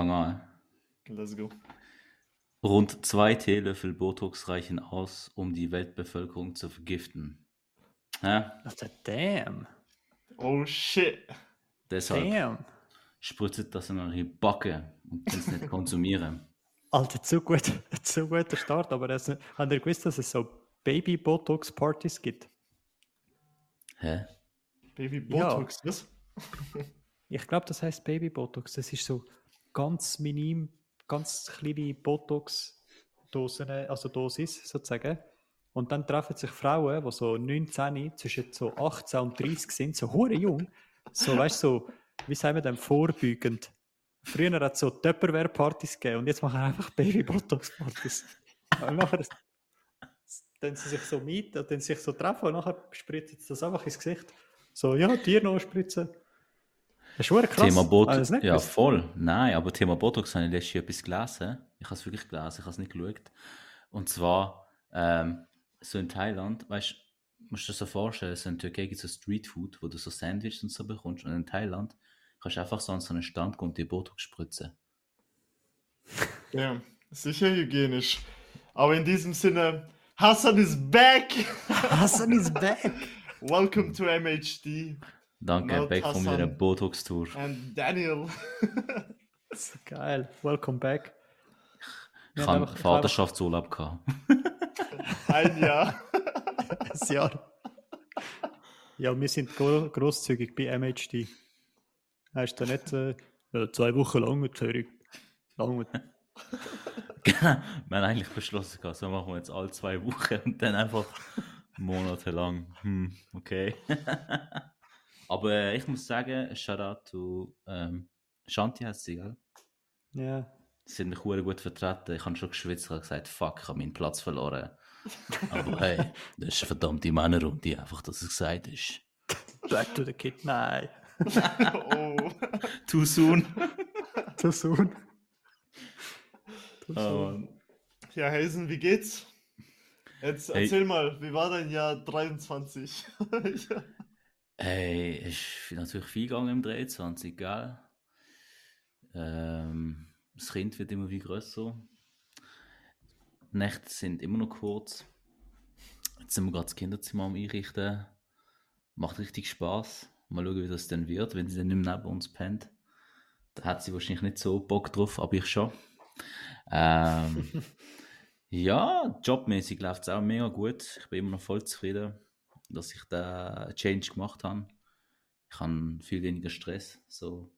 fange an. Let's go. Rund zwei Teelöffel Botox reichen aus, um die Weltbevölkerung zu vergiften. Ja, Alter, damn. Oh shit. deshalb Damn. spritzt das in eure Backe und könnt es nicht konsumieren. Alter, zu gut, zu guter Start, aber das, habt ihr gewusst, dass es so Baby-Botox-Partys gibt? Hä? Baby Ja. Botox, was? Ich glaube, das heißt Baby-Botox. Das ist so ganz minim, ganz kleine Botox-Dosen, also Dosis sozusagen. Und dann treffen sich Frauen, die so 19, zwischen so 18 und 30 sind, so hure jung, so weißt so, wie sagen wir denn, vorbeugend. Früher hat es so Tupperware-Partys gegeben und jetzt machen einfach Baby-Botox-Partys. Und nachher dann sie sich so mieten, dann sich so treffen und nachher spritzt sie das einfach ins Gesicht. So, ja, Tier noch spritzen. Das ist schon krass. Thema Botox. nicht Ja, gewusst? voll. Nein, aber Thema Botox habe ich letztes Jahr etwas gelesen. Ich habe es wirklich gelesen, ich habe es nicht geschaut. Und zwar, ähm, so in Thailand, weißt du, musst du dir so vorstellen, so in Türkei gibt es so Streetfood, wo du so Sandwiches und so bekommst. Und in Thailand kannst du einfach so an so einen Stand gehen und dir Botox spritzen. Ja, sicher hygienisch. Aber in diesem Sinne, Hassan is back! Hassan is back! Welcome to MHD Danke, Laut back von meiner Botox-Tour. and Daniel. So geil. Welcome back. Ich Wir habe haben einfach- Vaterschaftsurlaub gehabt. Ein Jahr. Ein Jahr. Ja, wir sind gro grosszügig bei MHD. Heißt da nicht äh, zwei Wochen lang mit Zürich. Lang mit. wir haben eigentlich beschlossen, gehabt, so machen wir jetzt alle zwei Wochen und dann einfach monatelang. Hm, okay. Aber äh, ich muss sagen, Shoutout to ähm, Shanti heißt sie, gell? Ja. Sie haben mich hure gut vertreten. Ich habe schon geschwitzt und gesagt, fuck, ich habe meinen Platz verloren. Aber hey, das ist eine verdammte Männerrunde, einfach, dass es gesagt ist. Back to the Kid. Nein. oh. Too soon. Zu soon. Zu Oh, soon. Mann. Ja, Hazen, wie geht's? Jetzt Hey. erzähl mal, wie war dein Jahr 23? ja. Hey, ist natürlich viel gegangen im 23, gell? Ähm, das Kind wird immer wie größer. Die Nächte sind immer noch kurz. Jetzt sind wir gerade das Kinderzimmer am Einrichten. Macht richtig Spaß. Mal schauen, wie das dann wird, wenn sie dann nicht mehr neben uns pennt. Da hat sie wahrscheinlich nicht so Bock drauf, aber ich schon. Ähm, ja, jobmäßig läuft es auch mega gut. Ich bin immer noch voll zufrieden, dass ich da Change gemacht habe. Ich habe viel weniger Stress, so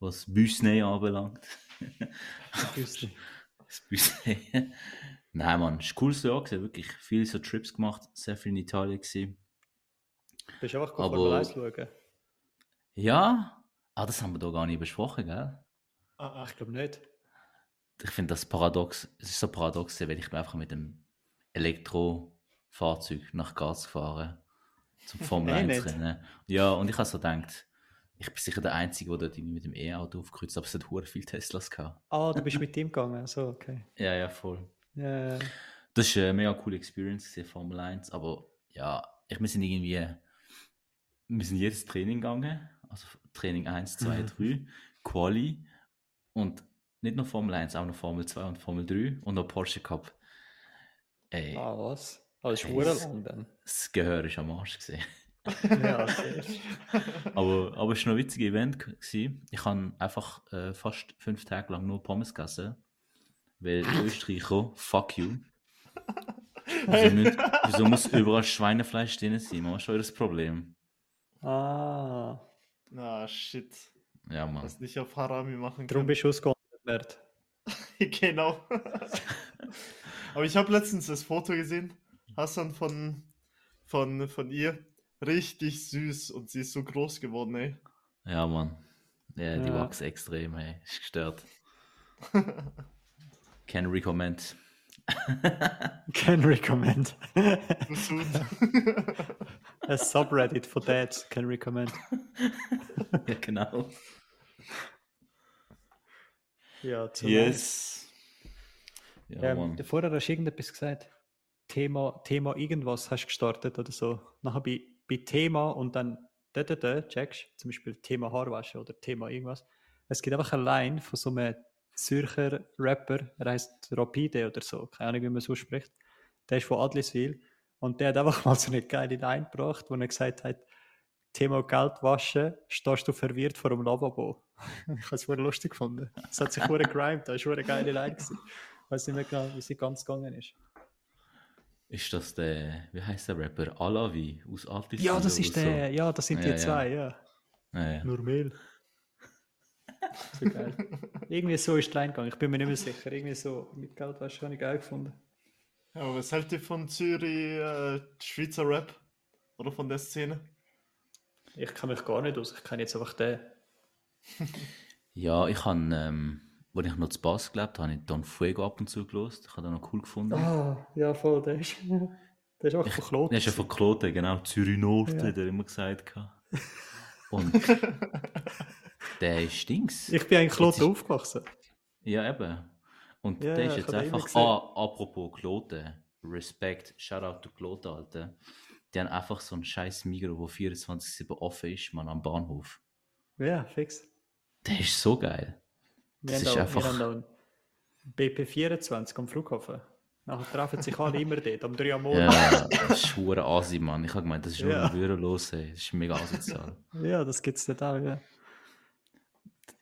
was Büsney anbelangt. Das Büsney. Nein, Mann, es war ein cooles Jahr, gewesen, wirklich viele so Trips gemacht, sehr viel in Italien gewesen. Bist du einfach Aber- Formel 1 schauen? Ja, ah, das haben wir da gar nicht besprochen, gell? Ah, ich glaube nicht. ich finde das paradox, es ist so paradox, weil ich bin einfach mit dem Elektrofahrzeug nach Gas gefahren zum Formel Eh 1 nicht. Rennen. Ja, und ich habe so gedacht, ich bin sicher der Einzige, der dort mit dem E-Auto aufgekreuzt aber es hat hure viele Teslas gehabt. Ah, du bist mit ihm gegangen. So, okay. Ja, ja, voll. Ja, Das war eine mega coole Experience, Formel 1, aber ja, ich, wir sind irgendwie, wir sind jedes Training gegangen, also Training 1, 2, 3, Quali und nicht nur Formel 1, auch noch Formel 2 und Formel 3 und noch Porsche Cup. Ey, Ah, was? Ah, das ist Hey, das- lang dann. das Gehör ist am Arsch gesehen. Ja, okay. Aber, aber es war noch ein witziges Event. Gewesen. Ich habe einfach äh, fast fünf Tage lang nur Pommes gegessen. Weil Österreicher, fuck you. Wieso, nicht, wieso muss überall Schweinefleisch drin sein? Man ist schon das Problem. Ah, Ah, shit. Ja, Mann. Was nicht auf Harami machen darum kann. bist du ausgewandert. genau. Aber ich habe letztens das Foto gesehen, Hassan, von, von, von ihr. Richtig süß und sie ist so groß geworden, ey. Ja, Mann. Ja, die Ja. wachsen extrem, ey. Ist gestört. Can recommend. Can recommend. A subreddit for dads can recommend. ja, genau. Ja, zu Yes. Ja, Ähm, Mann. vorher hast du irgendetwas gesagt. Thema, Thema irgendwas hast gestartet oder so. Nachher bei, bei Thema und dann da, da, da, checkst zum Beispiel Thema Haarwasche oder Thema irgendwas. es gibt einfach eine Line von so einem Zürcher Rapper, er heißt Rapide oder so, keine Ahnung, wie man so spricht. Der ist von Adliswil und der hat einfach mal so eine geile Line gebracht, wo er gesagt hat, Thema Geld waschen, stehst du verwirrt vor dem Lavabo. ich habe es voll lustig gefunden. Es hat sich voll gegrimt, das war eine geile Line. Ich weiß nicht mehr genau, wie sie ganz gegangen ist. Ist das der, wie heißt der Rapper? Alavi aus Altis? Ja, das ist der, ja, das sind Ja, die ja. zwei, ja. Ja, ja. Nur Mehl. So geil. Irgendwie so ist die Line gegangen, ich bin mir nicht mehr sicher. Irgendwie so mit Geld habe ich geil gefunden. Ja, aber was hält ihr von Zürich, äh, Schweizer Rap? Oder von der Szene? Ich kann mich gar nicht aus, ich kenne jetzt einfach den. ja, ich habe, ähm, als ich noch zu Bass gelebt habe, habe ich Don Fuego ab und zu gelost. Ich habe den noch cool gefunden. Ah, ja, voll, der ist, der ist einfach von Kloten. Der ist ja von Kloten, genau. Zürich Nord, Ja. hat er immer gesagt. Und der ist Dings. Ich bin eigentlich Kloten aufgewachsen. Ja, eben. Und Ja, der ist ich jetzt einfach, ah, apropos Kloten, Respekt, Shoutout to Kloten, Alter. Die haben einfach so ein scheiß Migro, wo 24-7 offen ist, man, am Bahnhof. Ja, fix. Der ist so geil. Wir Das haben, ist auch, einfach- wir haben auch einen BP24 am Flughafen. Nachher treffen sich alle immer dort, am 3 Uhr morgens. Ja, das ist hure Asi, Mann. Ich habe gemeint, das ist nur Ja. ein Würelos, ey. Das ist mega asozial. Ja, das gibt es dort auch, ja.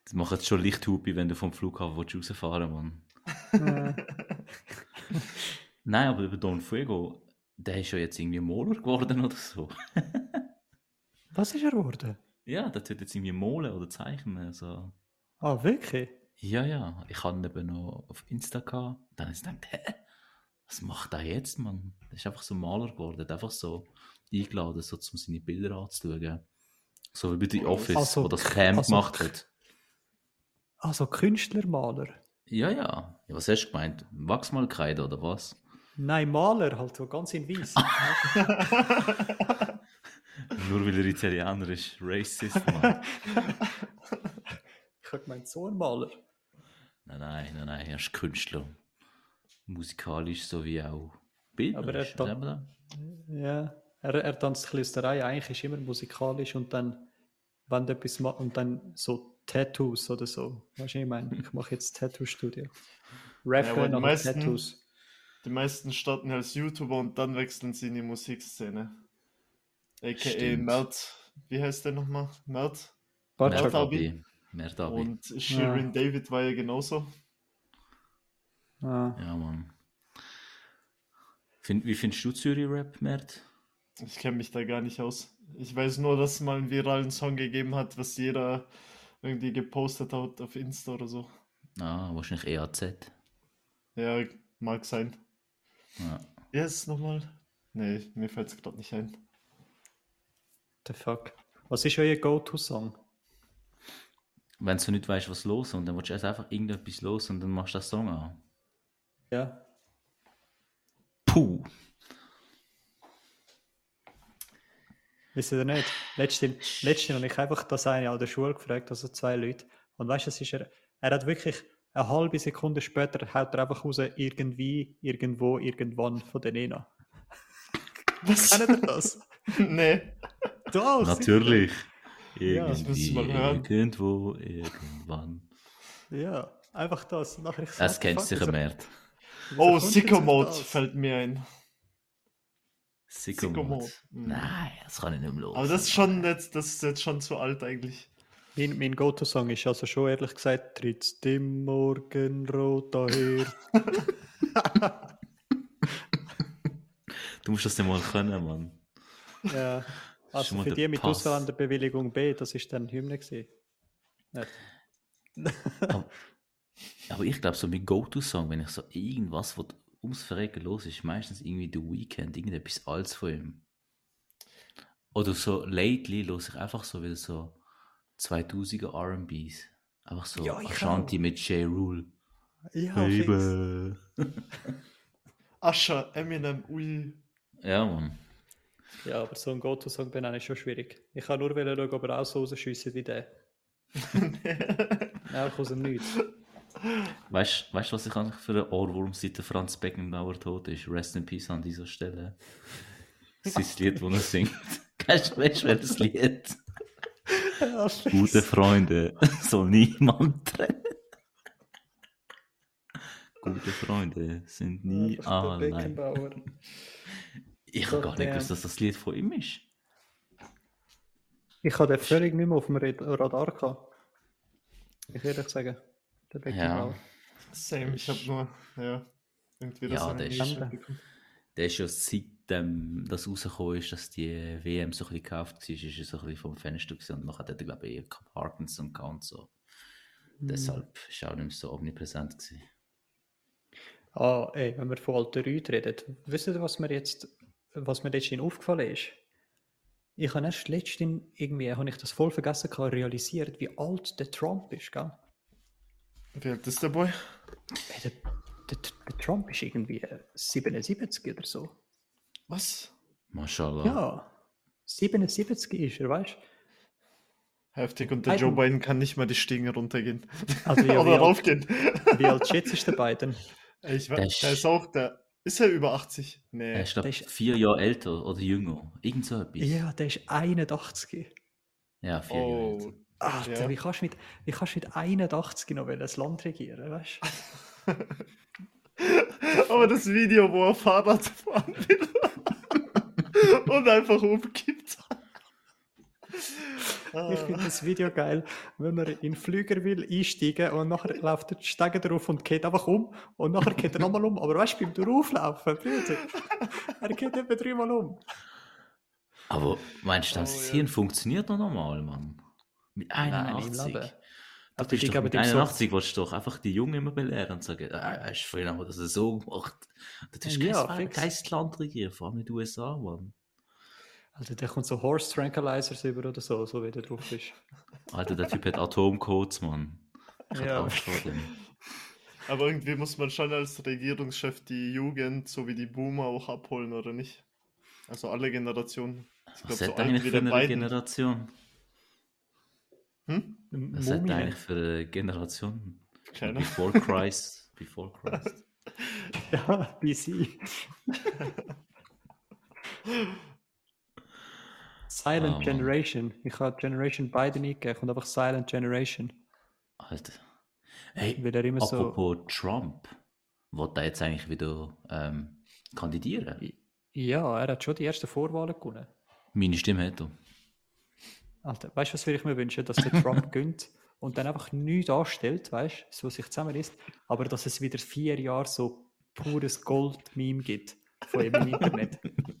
Das macht jetzt schon Lichthupi, wenn du vom Flughafen willst rausfahren Mann. Äh, Nein, aber über Don Fuego, der ist ja jetzt irgendwie Moler geworden oder so. Was ist er geworden? Ja, der tut jetzt irgendwie malen oder zeichnen. Also. Ah, wirklich? Ja, ja. Ich hatte ihn eben noch auf Insta gehabt. Dann habe ich gedacht, hä? Was macht er jetzt, Mann? Der ist einfach so Maler geworden. Hat einfach so eingeladen, so, um seine Bilder anzuschauen. So wie bei The Office, Also- wo das Cam also- gemacht hat. Also Künstlermaler? Ja, ja. ja. Was hast du gemeint? Wachsmalkreide oder was? Nein, Maler, halt so ganz in weiß. Nur weil er Italiener ist. Racist, Mann. ich habe gemeint, so ein Maler. Nein, nein, nein, nein. Er ist Künstler. Musikalisch sowie auch Aber er bildnerisch. da- sagen wir das? Ja, er, er tanzt ein bisschen aus der Reihe. Eigentlich ist immer musikalisch und dann, wenn du etwas macht, und dann so Tattoos oder so. Weißt du, ich meine, ich mache jetzt Tattoo-Studio. aber Rapper die nach meisten- Tattoos. Die meisten starten als YouTuber und dann wechseln sie in die Musikszene. A.k.a. Stimmt. Mert. Wie heißt der nochmal? Mert. Bartschak. Merdabi. Merdabi. Und Shirin David war ja genauso. Ah, Ja, Mann. Find, wie findest du Zürich-Rap, Mert? Ich kenne mich da gar nicht aus. Ich weiß nur, dass es mal einen viralen Song gegeben hat, was jeder irgendwie gepostet hat auf Insta oder so. Ah, wahrscheinlich EAZ. Ja, mag sein. Ja. Wie heißt es nochmal? Nee, mir fällt es gerade nicht ein. the fuck. Was ist euer Go-To-Song? Wenn du nicht weißt, was los ist, und dann willst du erst einfach irgendetwas los und dann machst du das Song an. Ja. Puh. Wisst ihr nicht? Letztens, letztens habe ich einfach das eine an der Schule gefragt, also zwei Leute. Und weißt du, es ist er, er hat wirklich eine halbe Sekunde später haut er einfach raus, irgendwie, irgendwo, irgendwann von der Nena. Was? Kennt ihr das? nee. Doch, Natürlich. Ja, das mal Irgendwie, hören. irgendwo, irgendwann. Ja, einfach das. Nachher ich so, Das fuck, sicher, wieso Oh, Sicko Mode fällt mir ein. Sicko Mode. Mode. Mhm. Nein, das kann ich nicht mehr los. Aber das ist schon jetzt, das ist jetzt schon zu alt eigentlich. Mein, mein Go-To-Song ist also schon ehrlich gesagt, trittst im Morgenrot daher. Du musst das dann mal können, Mann. ja. Also für die mit Pass. Ausländerbewilligung B, das ist dann Hymne gewesen. Aber, aber ich glaube, so mein Go-To-Song, wenn ich so irgendwas was ums Verrecken los ist, meistens irgendwie The Weeknd, irgendetwas Altes von ihm. Oder so lately los ich einfach so wieder so 2000er R&Bs. Einfach so Ja, ich Ashanti mit J. Rule. Ja. Baby. Ascher, Eminem, ui. Ja, Mann. Ja, aber so ein Go-To-Song benennen ist schon schwierig. Ich kann nur schauen, ob er auch so rausschiessen wie der. Einfach aus dem Nichts. Weißt du, was ich eigentlich für einen Ohrwurm seit der Franz Beckenbauer tot ist? Rest in Peace an dieser Stelle. Das ist das Lied, das er singt. Weißt du, weißt du, welches Lied? Gute Freunde soll niemand trennen. Gute Freunde sind nie allein. Ich habe gar nicht gewusst, dass das Lied von ihm ist. Ich hatte den völlig nicht mehr auf dem Radar gehabt. Ich ehrlich sagen. Der Beckenbauer. Same, ich habe nur, ja, irgendwie das Ja, der ist-. Der ist ja seitdem das rausgekommen ist, dass die WM so ein bisschen gekauft war, ist er so ein bisschen vom Fenster gewesen und nachher hat er, glaube ich, eher Parkinson gehabt und so. Deshalb ist er auch nicht mehr so omnipräsent gewesen. Ah, ey, wenn wir von alten Leuten reden, wisst ihr, was mir jetzt, was mir letztens aufgefallen ist? Ich habe erst letztens irgendwie, habe ich das voll vergessen gehabt, realisiert, wie alt der Trump ist, gell? Wie alt ist der Boy? Ey, der, der, der Trump ist irgendwie äh, 77 oder so. Was? Mashallah. Ja, 77 ist er, weißt Heftig. Und der Biden. Joe Biden kann nicht mal die Stiegen runtergehen. Also, ja, Oder wie alt- raufgehen. du? Wie alt schätzt ist der Biden? Ich weiß, der ist auch, der, ist er über 80? Er Nee. ist, glaube Der ist- vier Jahre älter oder jünger. Irgend so etwas. Ja, der ist 81. Ja, vier Jahre Oh, älter. Alter, Ja. wie, kannst du mit, wie kannst du mit 81 noch ein Land regieren, weißt Aber das Video, wo er Fahrrad fahren will und einfach umkippt. Ich finde das Video geil, wenn er in den Flüger will einsteigen und nachher läuft der Steiger drauf und geht einfach um und nachher geht er nochmal um. Aber weißt du, beim Drauflaufen, Bruder, er geht etwa dreimal um. Aber meinst du, Oh, das ja. Hirn funktioniert noch normal, Mann? Mit Nein, im 81? Leben. Du Aber bist ich doch glaube, mit dem so- 81 willst du doch einfach die Jungen immer belehren und sagen, ah, hast du vorhin aber das so gemacht. Du hast Ja, kein fix. Geistland regieren, vor allem in den USA, Mann. Also der kommt so Horse Tranquilizers über oder so, so wie der drauf ist. Alter, der Typ hat Atomcodes, Mann. Ich Ja. Angst vor dem. Aber irgendwie muss man schon als Regierungschef die Jugend sowie die Boomer auch abholen, oder nicht? Also alle Generationen. Ich Was so hat alt eigentlich für eine Biden. Generation? Hm? Was hat eigentlich für eine Generation? Keiner. Before Christ. Before Christ. Ja, BC. Silent Ah. Generation. Ich habe Generation Biden eingegeben und einfach Silent Generation. Alter. Hey, Weil er immer so. apropos Trump. Wird er jetzt eigentlich wieder ähm, kandidieren? Ja, er hat schon die ersten Vorwahlen gewonnen. Meine Stimme hat er. Alter, weißt du, was würde ich mir wünschen? Dass der Trump gönnt und dann einfach nichts anstellt, weißt du, so sich zusammen ist, aber dass es wieder vier Jahre so pures Gold-Meme gibt von ihm im Internet.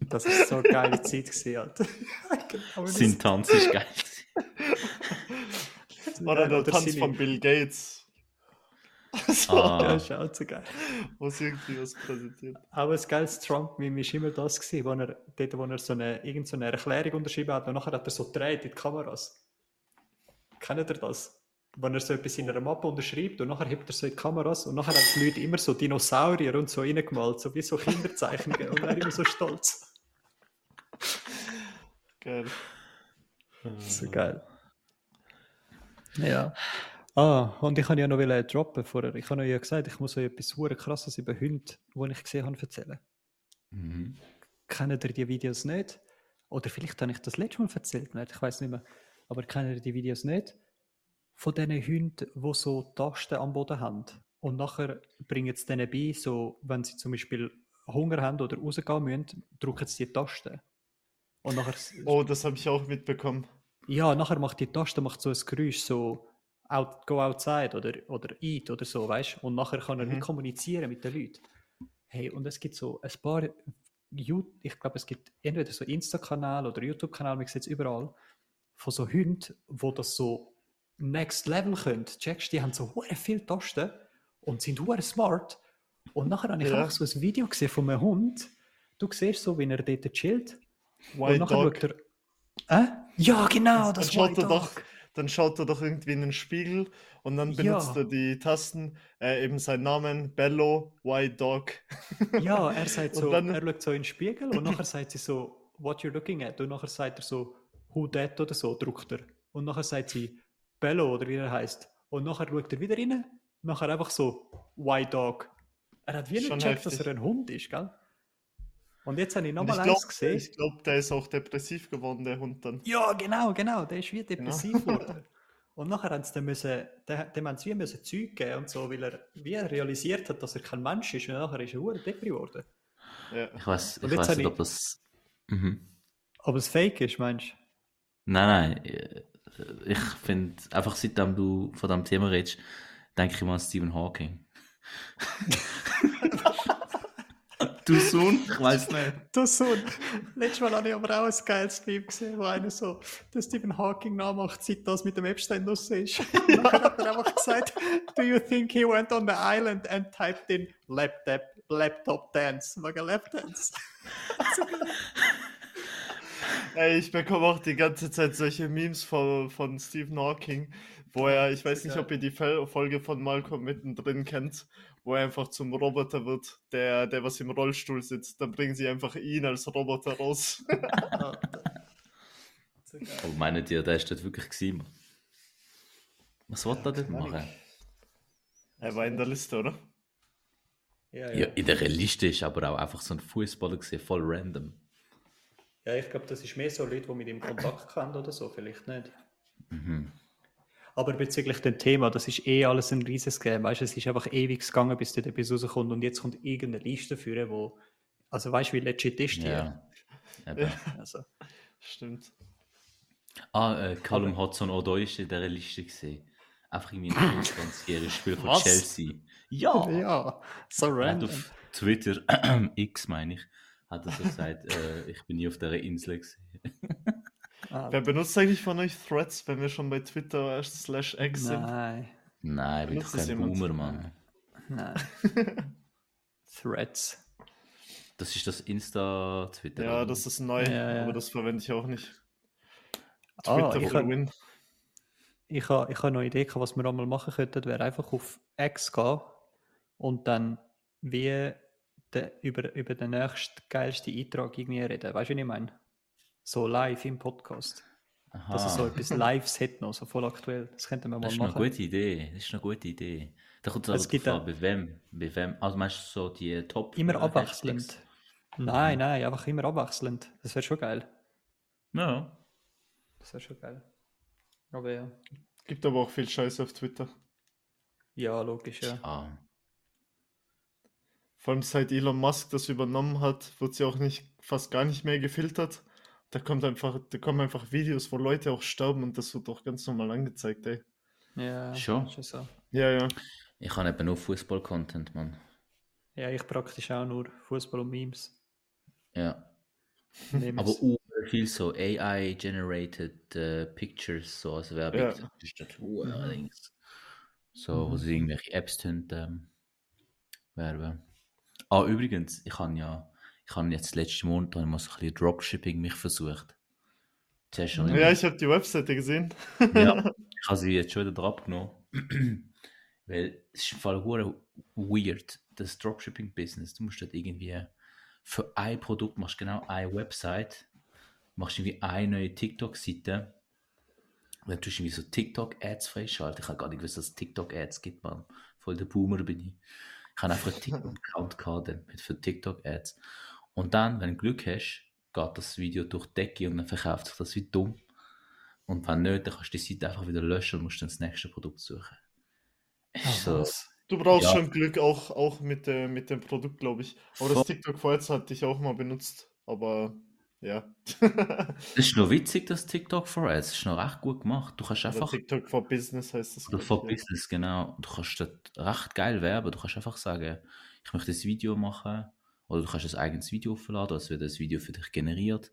Das ist so eine geile Zeit gewesen, Alter. Genau das- Sein Tanz ist geil. Oder der Tanz von Bill Gates. So, Ja, Ah, ist auch so geil. Wo es irgendwie was präsentiert. Aber das geilste Trump-Meme war immer das, gewesen, wo er, dort, wo er so eine, irgend so eine Erklärung unterschrieben hat und nachher hat er so gedreht in die Kameras. Kennt ihr das? Wenn er so etwas in einer Mappe unterschreibt und nachher hebt er so in die Kameras und nachher haben die Leute immer so Dinosaurier und so reingemalt, so wie so Kinderzeichnungen und er immer so stolz. Geil. So geil. Ja. Ah, und ich kann ja noch wollen droppen vorher. Ich habe euch ja gesagt, ich muss euch etwas super krasses über Hunde, die ich gesehen habe, erzählen. mhm. Kennt ihr die Videos nicht? Oder vielleicht habe ich das letzte Mal erzählt, nicht? ich weiß nicht mehr. Aber kennt ihr die Videos nicht? Von diesen Hunden, die so Tasten am Boden haben. Und nachher bringen sie denen bei, so, wenn sie zum Beispiel Hunger haben oder rausgehen müssen, drücken sie die Taste. Und nachher, Oh, das habe ich auch mitbekommen. ja, nachher macht die Taste macht so ein Geräusch, so out, go outside oder, oder eat oder so, weißt du? Und nachher kann er Mhm. wie kommunizieren mit den Leuten. Hey, und es gibt so ein paar, ich glaube, es gibt entweder so Insta-Kanal oder YouTube-Kanal, man sieht es überall, von so Hunden, wo das so next level können. Checkst, die haben so hure viele Tasten und sind hure smart. Und nachher habe ich Ja. auch so ein Video gesehen von einem Hund. Du siehst so, wie er dort chillt. White und nachher Dog. schaut er. Äh? Ja, genau, das schaut White er doch, Dog. dann schaut er doch irgendwie in den Spiegel und dann benutzt Ja. er die Tasten, äh, eben seinen Namen, Bello, White Dog. Ja, er sagt so, dann- er schaut so in den Spiegel und nachher sagt sie so, what you're looking at? Und nachher sagt er so, who that oder so, druckt er. Und nachher sagt sie, Bello oder wie er heißt. Und nachher schaut er wieder rein, nachher einfach so, White Dog. Er hat wie nicht gecheckt, dass er ein Hund ist, gell? Und jetzt habe ich nochmal ich eins glaube, gesehen. ich glaub, der ist auch depressiv geworden, der Hund dann. Ja, genau, genau. Der ist wie depressiv geworden. Und nachher haben sie dann müssen, dem, dem haben sie wie müssen Zeug geben und so, weil er wie realisiert hat, dass er kein Mensch ist. Und nachher ist er hure depri geworden. Ja. Ich weiß, ich weiß nicht, ich- ob das. Mhm. Aber es fake ist, meinst du? Nein, nein. Ich finde, einfach seitdem du von diesem Thema redest, denke ich immer an Stephen Hawking. du Sohn? Ich weiß nicht. Das so. Letztes Mal habe ich aber auch ein geiles Meme gesehen, wo einer so den Stephen Hawking nachmacht, seit das mit dem Epstein los ist. Und dann hat er einfach gesagt, do you think he went on the island and typed in laptop, laptop dance? Wegen Lapdance. Ey, ich bekomme auch die ganze Zeit solche Memes von, von Stephen Hawking, wo er, ich weiß nicht, ob ihr die Fel- Folge von Malcolm mittendrin kennt, wo er einfach zum Roboter wird, der, der was im Rollstuhl sitzt. Dann bringen sie einfach ihn als Roboter raus. Aber meinen die, der ist dort wirklich? Mann? Was wollte er Ahnung. machen? er war in der Liste, oder? Ja, Ja, in der Liste ist aber auch einfach so ein Fußballer gesehen, voll random. Ja, ich glaube, das ist mehr so Leute, die mit ihm Kontakt haben oder so, vielleicht nicht. Aber bezüglich dem Thema, das ist eh alles ein riesiges Game. Weißt du, es ist einfach ewig gegangen, bis dort etwas rauskommt und jetzt kommt irgendeine Liste führen, wo. Also weißt du, wie legit ist die? Ja. Eben. Also, Stimmt. Ah, äh, Callum Hudson Odoi ist in dieser Liste gesehen. Einfach irgendwie ein 25-jähriges Spiel von? Chelsea. Ja! ja, so random. auf Twitter, X meine ich, hat er so gesagt, äh, ich bin nie auf dieser Insel gesehen. Ah, Wer benutzt eigentlich von euch Threads, wenn wir schon bei Twitter slash X sind? nein, Nein, bin doch kein? Boomer, Mann. nein. Threads. Das ist das Insta-Twitter. Ja, das ist neu, Ja, ja. aber das verwende ich auch nicht. Ah, Twitter ich for the hab- win. Ich habe ich ha noch eine Idee, was wir einmal machen könnten, wäre einfach auf X gehen und dann wie de, über, über den nächsten geilsten Eintrag irgendwie reden. Weißt du, wie ich meine? So live im Podcast. Aha. Dass es so etwas Lives hat noch, so voll aktuell. Das könnten wir mal Das ist eine machen. gute Idee. Das ist eine gute Idee. Da kommt es aber drauf an, bei wem. Bei wem. Also meinst du so die Top? Immer abwechselnd. Nein, nein, einfach immer abwechselnd. Das wäre schon geil. Ja. Das wäre schon geil. Aber ja. Gibt aber auch viel Scheiße auf Twitter. Ja, logisch, ja. Ah. Vor allem seit Elon Musk das übernommen hat, wird sie auch nicht, fast gar nicht mehr gefiltert. Da kommt einfach, da kommen einfach Videos, wo Leute auch sterben und das wird auch ganz normal angezeigt, ey. Ja, Schon? ist so. Ja, ja. Ich habe eben nur Fußball-Content, Mann. Ja, ich praktisch auch nur Fußball und Memes. Ja. Memes. Aber uh, viel so AI-generated äh, Pictures, so als Werbung. Ja. Uh, allerdings. So, wo sie irgendwelche Apps tun, ähm, werben. Ah, übrigens, ich habe ja, ich habe jetzt letzten Monat mal so ein bisschen Dropshipping mich versucht. Schon Ja, ich habe die Webseite gesehen. Ja, ich habe sie jetzt schon wieder drauf genommen. Weil es ist im Fall hure weird, das Dropshipping-Business. Du musst dort irgendwie für ein Produkt machst genau eine Website, machst irgendwie eine neue TikTok-Seite. Und dann tust du irgendwie so TikTok-Ads freischalten. Ich habe gar nicht gewusst, dass es TikTok-Ads gibt, man. Voll der Boomer bin ich. Ich habe einfach einen TikTok-Account gehabt mit für TikTok-Ads. Und dann, wenn du Glück hast, geht das Video durch die Decke und dann verkauft sich das wie dumm. Und wenn nicht, dann kannst du die Seite einfach wieder löschen und musst dann das nächste Produkt suchen. Es ist so, was? Du brauchst Ja. schon Glück auch, auch mit, der, mit dem Produkt, glaube ich. Aber das Voll. TikTok vorher hatte ich auch mal benutzt. Aber ja. es ist noch witzig, das TikTok for Ads. Es ist noch recht gut gemacht. Du kannst Oder einfach, TikTok for Business heißt das. oder for ja. Business, genau. Du kannst dort recht geil werben. Du kannst einfach sagen, ich möchte ein Video machen. Oder du kannst ein eigenes Video aufladen, es wird ein Video für dich generiert.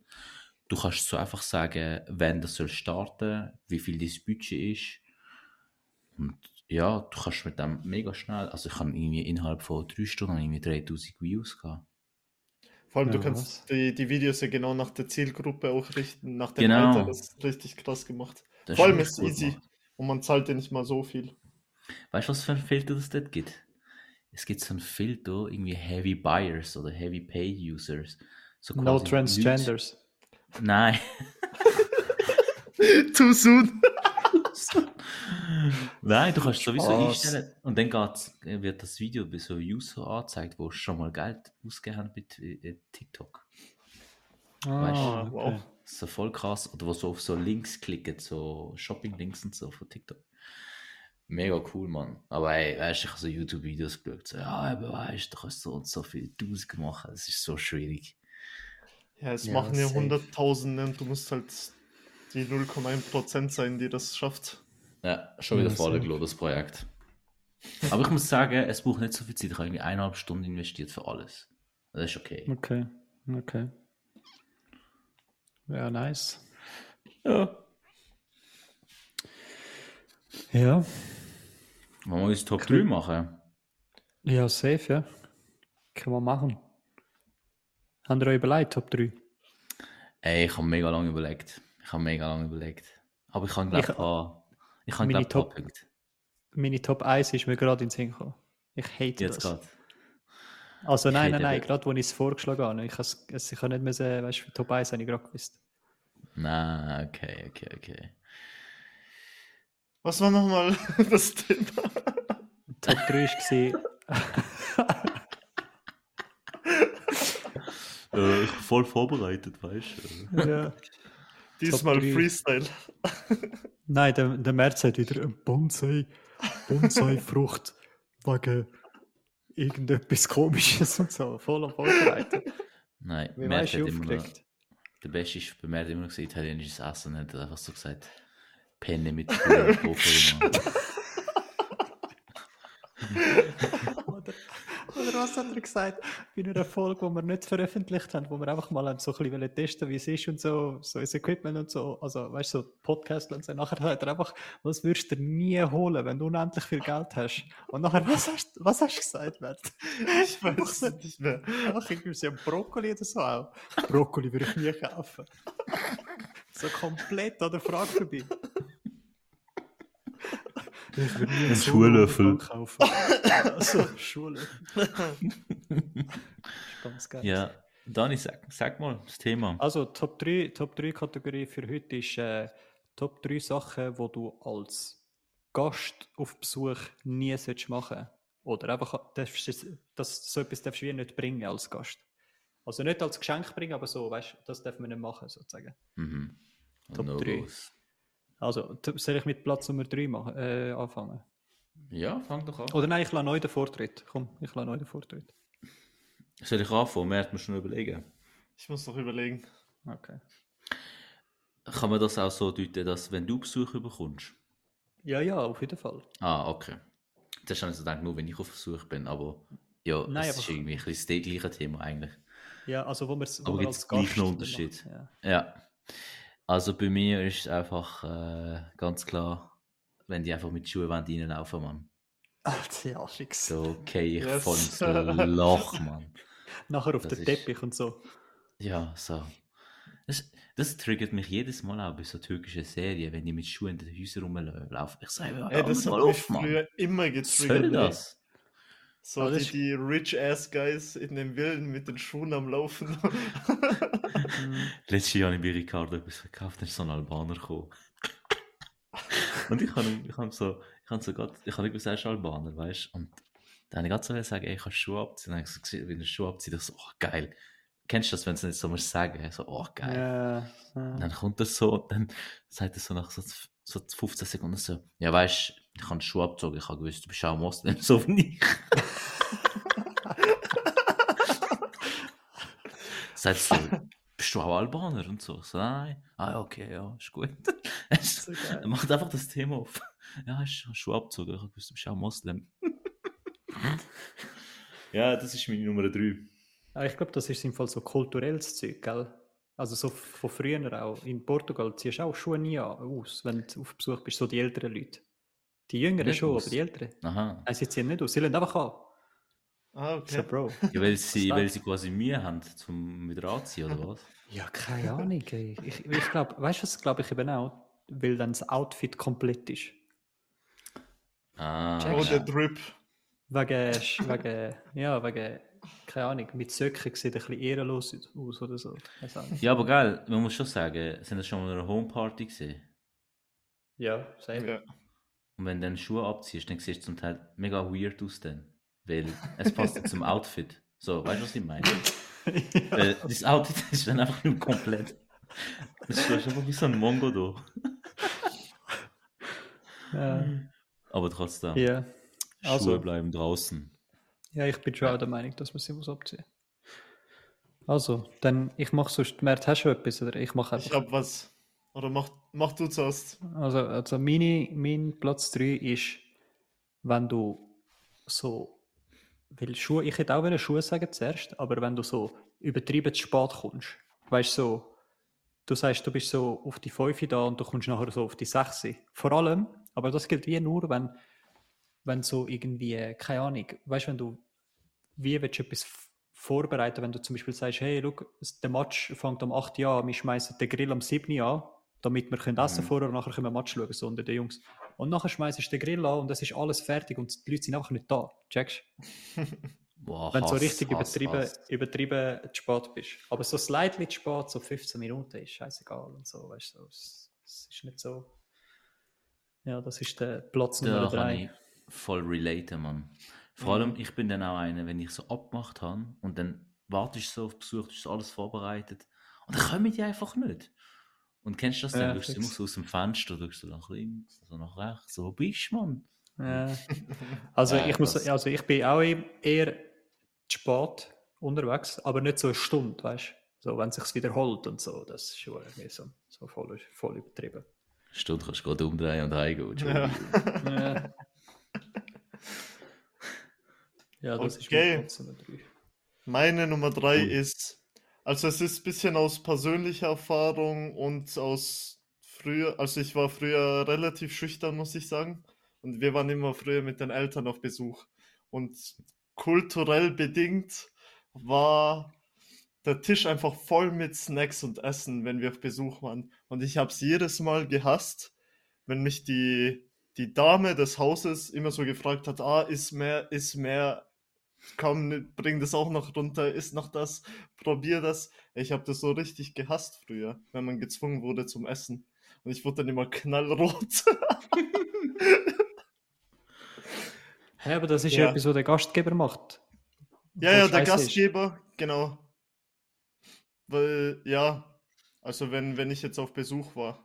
Du kannst so einfach sagen, wann das soll starten, wie viel dein Budget ist. Und ja, du kannst mit dem mega schnell, also ich kann irgendwie innerhalb von drei Stunden irgendwie 3000 Views gehabt. Vor allem, du Ja, kannst was? die, die Videos ja genau nach der Zielgruppe auch richten, nach dem Genau. Alter. Das ist richtig krass gemacht. Das Vor allem ist es easy. gemacht. Und man zahlt ja nicht mal so viel. Weißt du, was für ein Filter es dort gibt? Es gibt so ein Filter, irgendwie Heavy Buyers oder Heavy Pay Users. So No Transgenders. Nein. Too soon. Nein, du kannst sowieso Spaß. einstellen und dann wird das Video bei so User angezeigt, wo schon mal Geld ausgegeben haben bei äh, TikTok. Ah, du, wow. okay. Das ist so voll krass. Oder wo so auf so Links klicken, so Shopping-Links und so von TikTok. Mega cool, Mann. Aber hey, weißt du, ich habe so YouTube-Videos geschaut. So, ja, aber weißt du, du kannst so und so viel Tausend machen. Das ist so schwierig. Ja, es Ja, machen ja. Hunderttausende und du musst halt die 0,1% sein, die das schafft. Ja, schon wieder Ja, voll gelassen, das Projekt. Aber ich muss sagen, es braucht nicht so viel Zeit. Ich habe irgendwie eineinhalb Stunden investiert für alles. Das ist okay. Okay, okay. Ja, nice. Ja. Ja, Wollen wir uns Top Cool. 3 machen? ja, safe, ja. Können wir machen. Habt ihr euch überlegt, Top 3? Ey, ich habe mega lange überlegt. Ich habe mega lange überlegt. Aber ich kann glaube Ich- paar, ich kann Meine Top-. Meine Top 1 ist mir gerade ins Sinn gekommen. Ich hate Jetzt das. gerade. Also Ich nein, nein, nein, gerade wo ich es vorgeschlagen habe. Ich, has- es- ich habe nicht müssen, weißt du, Top 1 habe ich gerade gewusst. Nein, okay, okay, okay. Was war nochmal das Thema? Top 3 war, Äh, ich bin voll vorbereitet, weißt du. ja. Diesmal. Freestyle. Nein, der, der März hat wieder ein Bonsai, Bonsai-Frucht wegen irgendetwas Komisches und so. Voll am Vorbereiten. Nein, Wie weißt hat immer noch, der Beste ist bei Mert immer noch gesagt, italienisches Essen. Er hat einfach so gesagt, Penne mit Mann. Oder, was hat er gesagt? Bei einer Folge, die wir nicht veröffentlicht haben, wo wir einfach mal so ein bisschen testen wie es ist und so, so das Equipment und so, also weißt du, so Podcast und so. Nachher sagt er einfach, was würdest du dir nie holen, wenn du unendlich viel Geld hast? Und nachher, was hast, was hast du gesagt, Matt? Ich weiß es nicht mehr. Ach, irgendwie so Brokkoli oder so auch. Brokkoli würde ich nie kaufen. So komplett an der Frage vorbei. Ein Schuhlöffel. Also, Schuhlöffel. Ganz geil. Ja, Dani, sag, sag mal das Thema. Also, Top 3, Top 3 Kategorie für heute ist äh, Top 3 Sachen, die du als Gast auf Besuch nie solltest machen Oder einfach, es- das, so etwas darfst du wie nicht bringen als Gast. Also nicht als Geschenk bringen, aber so, weißt du, das darf man nicht machen, sozusagen. Mhm. Top No drei. goes. Also, soll ich mit Platz Nummer 3 machen, äh, anfangen? Ja, fang doch an. Oder nein, ich lasse neu den Vortritt. Komm, ich lasse neu den Vortritt. Soll ich anfangen? Mert muss schon überlegen. Ich muss noch überlegen. Okay. Kann man das auch so deuten, dass wenn du Besuch bekommst? Ja, ja, auf jeden Fall. Ah, okay. Das habe ich so gedacht, nur wenn ich auf Besuch bin, aber ja, Nein, es aber- ist irgendwie ein bisschen das gleiche Thema eigentlich. Ja, also wo wir es Aber gibt's gleich einen Unterschied? Ja. Ja. Also bei mir ist es einfach äh, ganz klar, wenn die einfach mit Schuhen reinlaufen, Mann. Alter, ja, fix. So okay, ich Yes. voll Loch, Mann. Nachher auf Das den ist- Teppich und so. Ja, so. Das, das triggert mich jedes Mal auch bei so türkischen Serien, wenn die mit Schuhen in den Häusern rumlaufen. Ich sage, ja, das mal auf, Mann. früher immer Was getriggert. soll ey. das? So die, die Rich-Ass Guys in den Villen mit den Schuhen am Laufen. Letztes Jahr habe ich bei Ricardo etwas verkauft, dann ist so ein Albaner gekommen. Und ich habe ich hab so, ich habe so grad, ich habe gewusst, er ist Albaner, weißt du? Und dann habe ich gerade so gesagt, ey, ich kann Schuhe abziehen. Dann habe ich so gesehen, wenn er Schuhe abzieht, ich so, oh, geil. Kennst du das, wenn sie nicht so musst sagen? So, oh, geil. Und ja. dann kommt das so, und dann sagt er so nach so, so 15 Sekunden so, ja, weißt du, ich habe Schuhe abgezogen, ich habe gewusst, du bist auch Moslem, so wie ich. sagt so, bist du auch Albaner? Und so, so nein. Ah, ja, okay, ja, ist gut. So er macht einfach das Thema auf. Ja, ich habe Schuhe abgezogen, ich habe gewusst, du bist auch Moslem. ja, das ist meine Nummer 3. Aber ich glaube, das ist im Fall so kulturelles Zeug, gell? Also so von früher auch. In Portugal ziehst du auch Schuhe nie aus, wenn du auf Besuch bist, so die älteren Leute. Die Jüngeren Nicht schon, aus? aber die Älteren. Aha. Nein, sie ziehen nicht aus, sie lassen einfach an. ah, So, okay. Bro. Ja, weil sie, weil sie quasi Mühe haben, zum wieder anziehen, oder was? Ja, keine Ahnung. Ey. Ich, ich glaube, weißt du, was glaube ich eben auch? Weil dann das Outfit komplett ist. Ah. Oh, der Drip. Wegen, wegen, ja, wegen, keine Ahnung, mit Söcken sieht ein bisschen ehrenlos aus oder so. Ja, aber geil, man muss schon sagen, sind das schon mal eine Homeparty gesehen? Ja, safe. Ja. Und wenn du dann Schuhe abziehst, dann siehst du zum Teil mega weird aus dann. Weil es passt ja zum Outfit. So, weißt du, was ich meine? Weil das Outfit ist dann einfach nur komplett. Das ist einfach wie so ein Mongo da. Ja. Aber trotzdem, ja. Schuhe Also, bleiben draußen. ja, ich bin schon auch der Meinung, dass man sie muss abziehen Also, dann, ich mache sonst, Mert, hast du etwas? Oder ich mache Ich einfach. hab was. Oder mach, mach du zuerst. Also, also meine, mein Platz 3 ist, wenn du so, weil Schuhe, ich hätte auch wollen Schuhe sagen zuerst, aber wenn du so übertrieben zu spät kommst, weißt du, so, du sagst, du bist so auf die 5 da und du kommst nachher so auf die 6. Vor allem, aber das gilt wie nur, wenn, wenn so irgendwie, keine Ahnung, weißt du, wenn du, wie willst du etwas vorbereiten, wenn du zum Beispiel sagst, hey, schau, der Match fängt am 8 Uhr an, wir schmeißen den Grill am 7 Uhr an, damit wir können essen Mhm. vorher und nachher können wir Match schauen, so unter den Jungs. Und nachher schmeißt du den Grill an und es ist alles fertig und die Leute sind einfach nicht da. Checkst Boah, Wenn du so richtig Hass, übertrieben, Hass. übertrieben zu spät bist. Aber so slightly zu spät, so 15 Minuten, ist scheißegal und so, weißt du, es, es ist nicht so. Ja, das ist der Platz Nummer Da kann 3. ich voll relaten, Mann. Vor allem, ich bin dann auch einer, wenn ich so abgemacht habe und dann wartest du so auf Besuch, du hast alles vorbereitet und dann kommen die einfach nicht. Und kennst du das Ja, dann? Du fix. immer so aus dem Fenster, du so nach links, so nach rechts, so, wo bist du, Mann? Ja. Also, Ja, ich muss, also ich bin auch eher- spät unterwegs, aber nicht so eine Stunde, weißt du? So, wenn es sich wiederholt und so, das ist schon irgendwie so, so voll, voll übertrieben. Stunde kannst du gerade umdrehen und heimgehen. Ja. Ja, ja das ist Okay. mein Platz Nummer 3. Meine Nummer drei Cool. ist, also es ist ein bisschen aus persönlicher Erfahrung und aus früher, also ich war früher relativ schüchtern, muss ich sagen. Und wir waren immer früher mit den Eltern auf Besuch. Und kulturell bedingt war der Tisch einfach voll mit Snacks und Essen, wenn wir auf Besuch waren. Und ich habe es jedes Mal gehasst, wenn mich die, die Dame des Hauses immer so gefragt hat, ah, ist mehr, ist mehr, komm, bring das auch noch runter, ist noch das, probier das. Ich habe das so richtig gehasst früher, wenn man gezwungen wurde zum Essen. Und ich wurde dann immer knallrot. Hä, aber das ist ja etwas, was der Gastgeber macht. Ja, ja, der scheiße ist. Gastgeber, genau. Weil, ja, also wenn, wenn ich jetzt auf Besuch war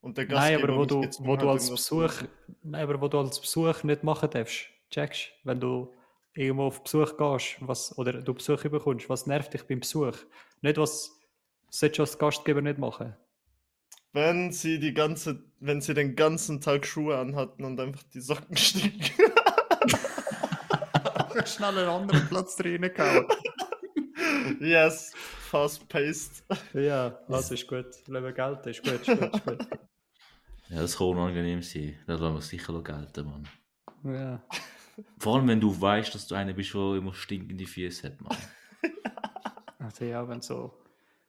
und der Nein, Gastgeber aber wo du, wo du als Besuch, nein, aber wo du als Besuch nicht machen darfst, checkst, wenn du irgendwo auf Besuch gehst, was, oder du Besuch bekommst, was nervt dich beim Besuch? Nicht was solltest du als Gastgeber nicht machen. Wenn sie die ganze, wenn sie den ganzen Tag Schuhe anhatten und einfach die Socken stinken. Schnell einen anderen Platz reingehauen. yes, fast paced. ja, das ist gut. Leben Geld ist gut, ist gut, ist gut. Ja, das kann unangenehm sein. Das lassen wir sicher noch gelten, Mann. Ja. Vor allem, wenn du weißt, dass du einer bist, der immer stinkende Füße hat, Mann. Also ja, wenn so.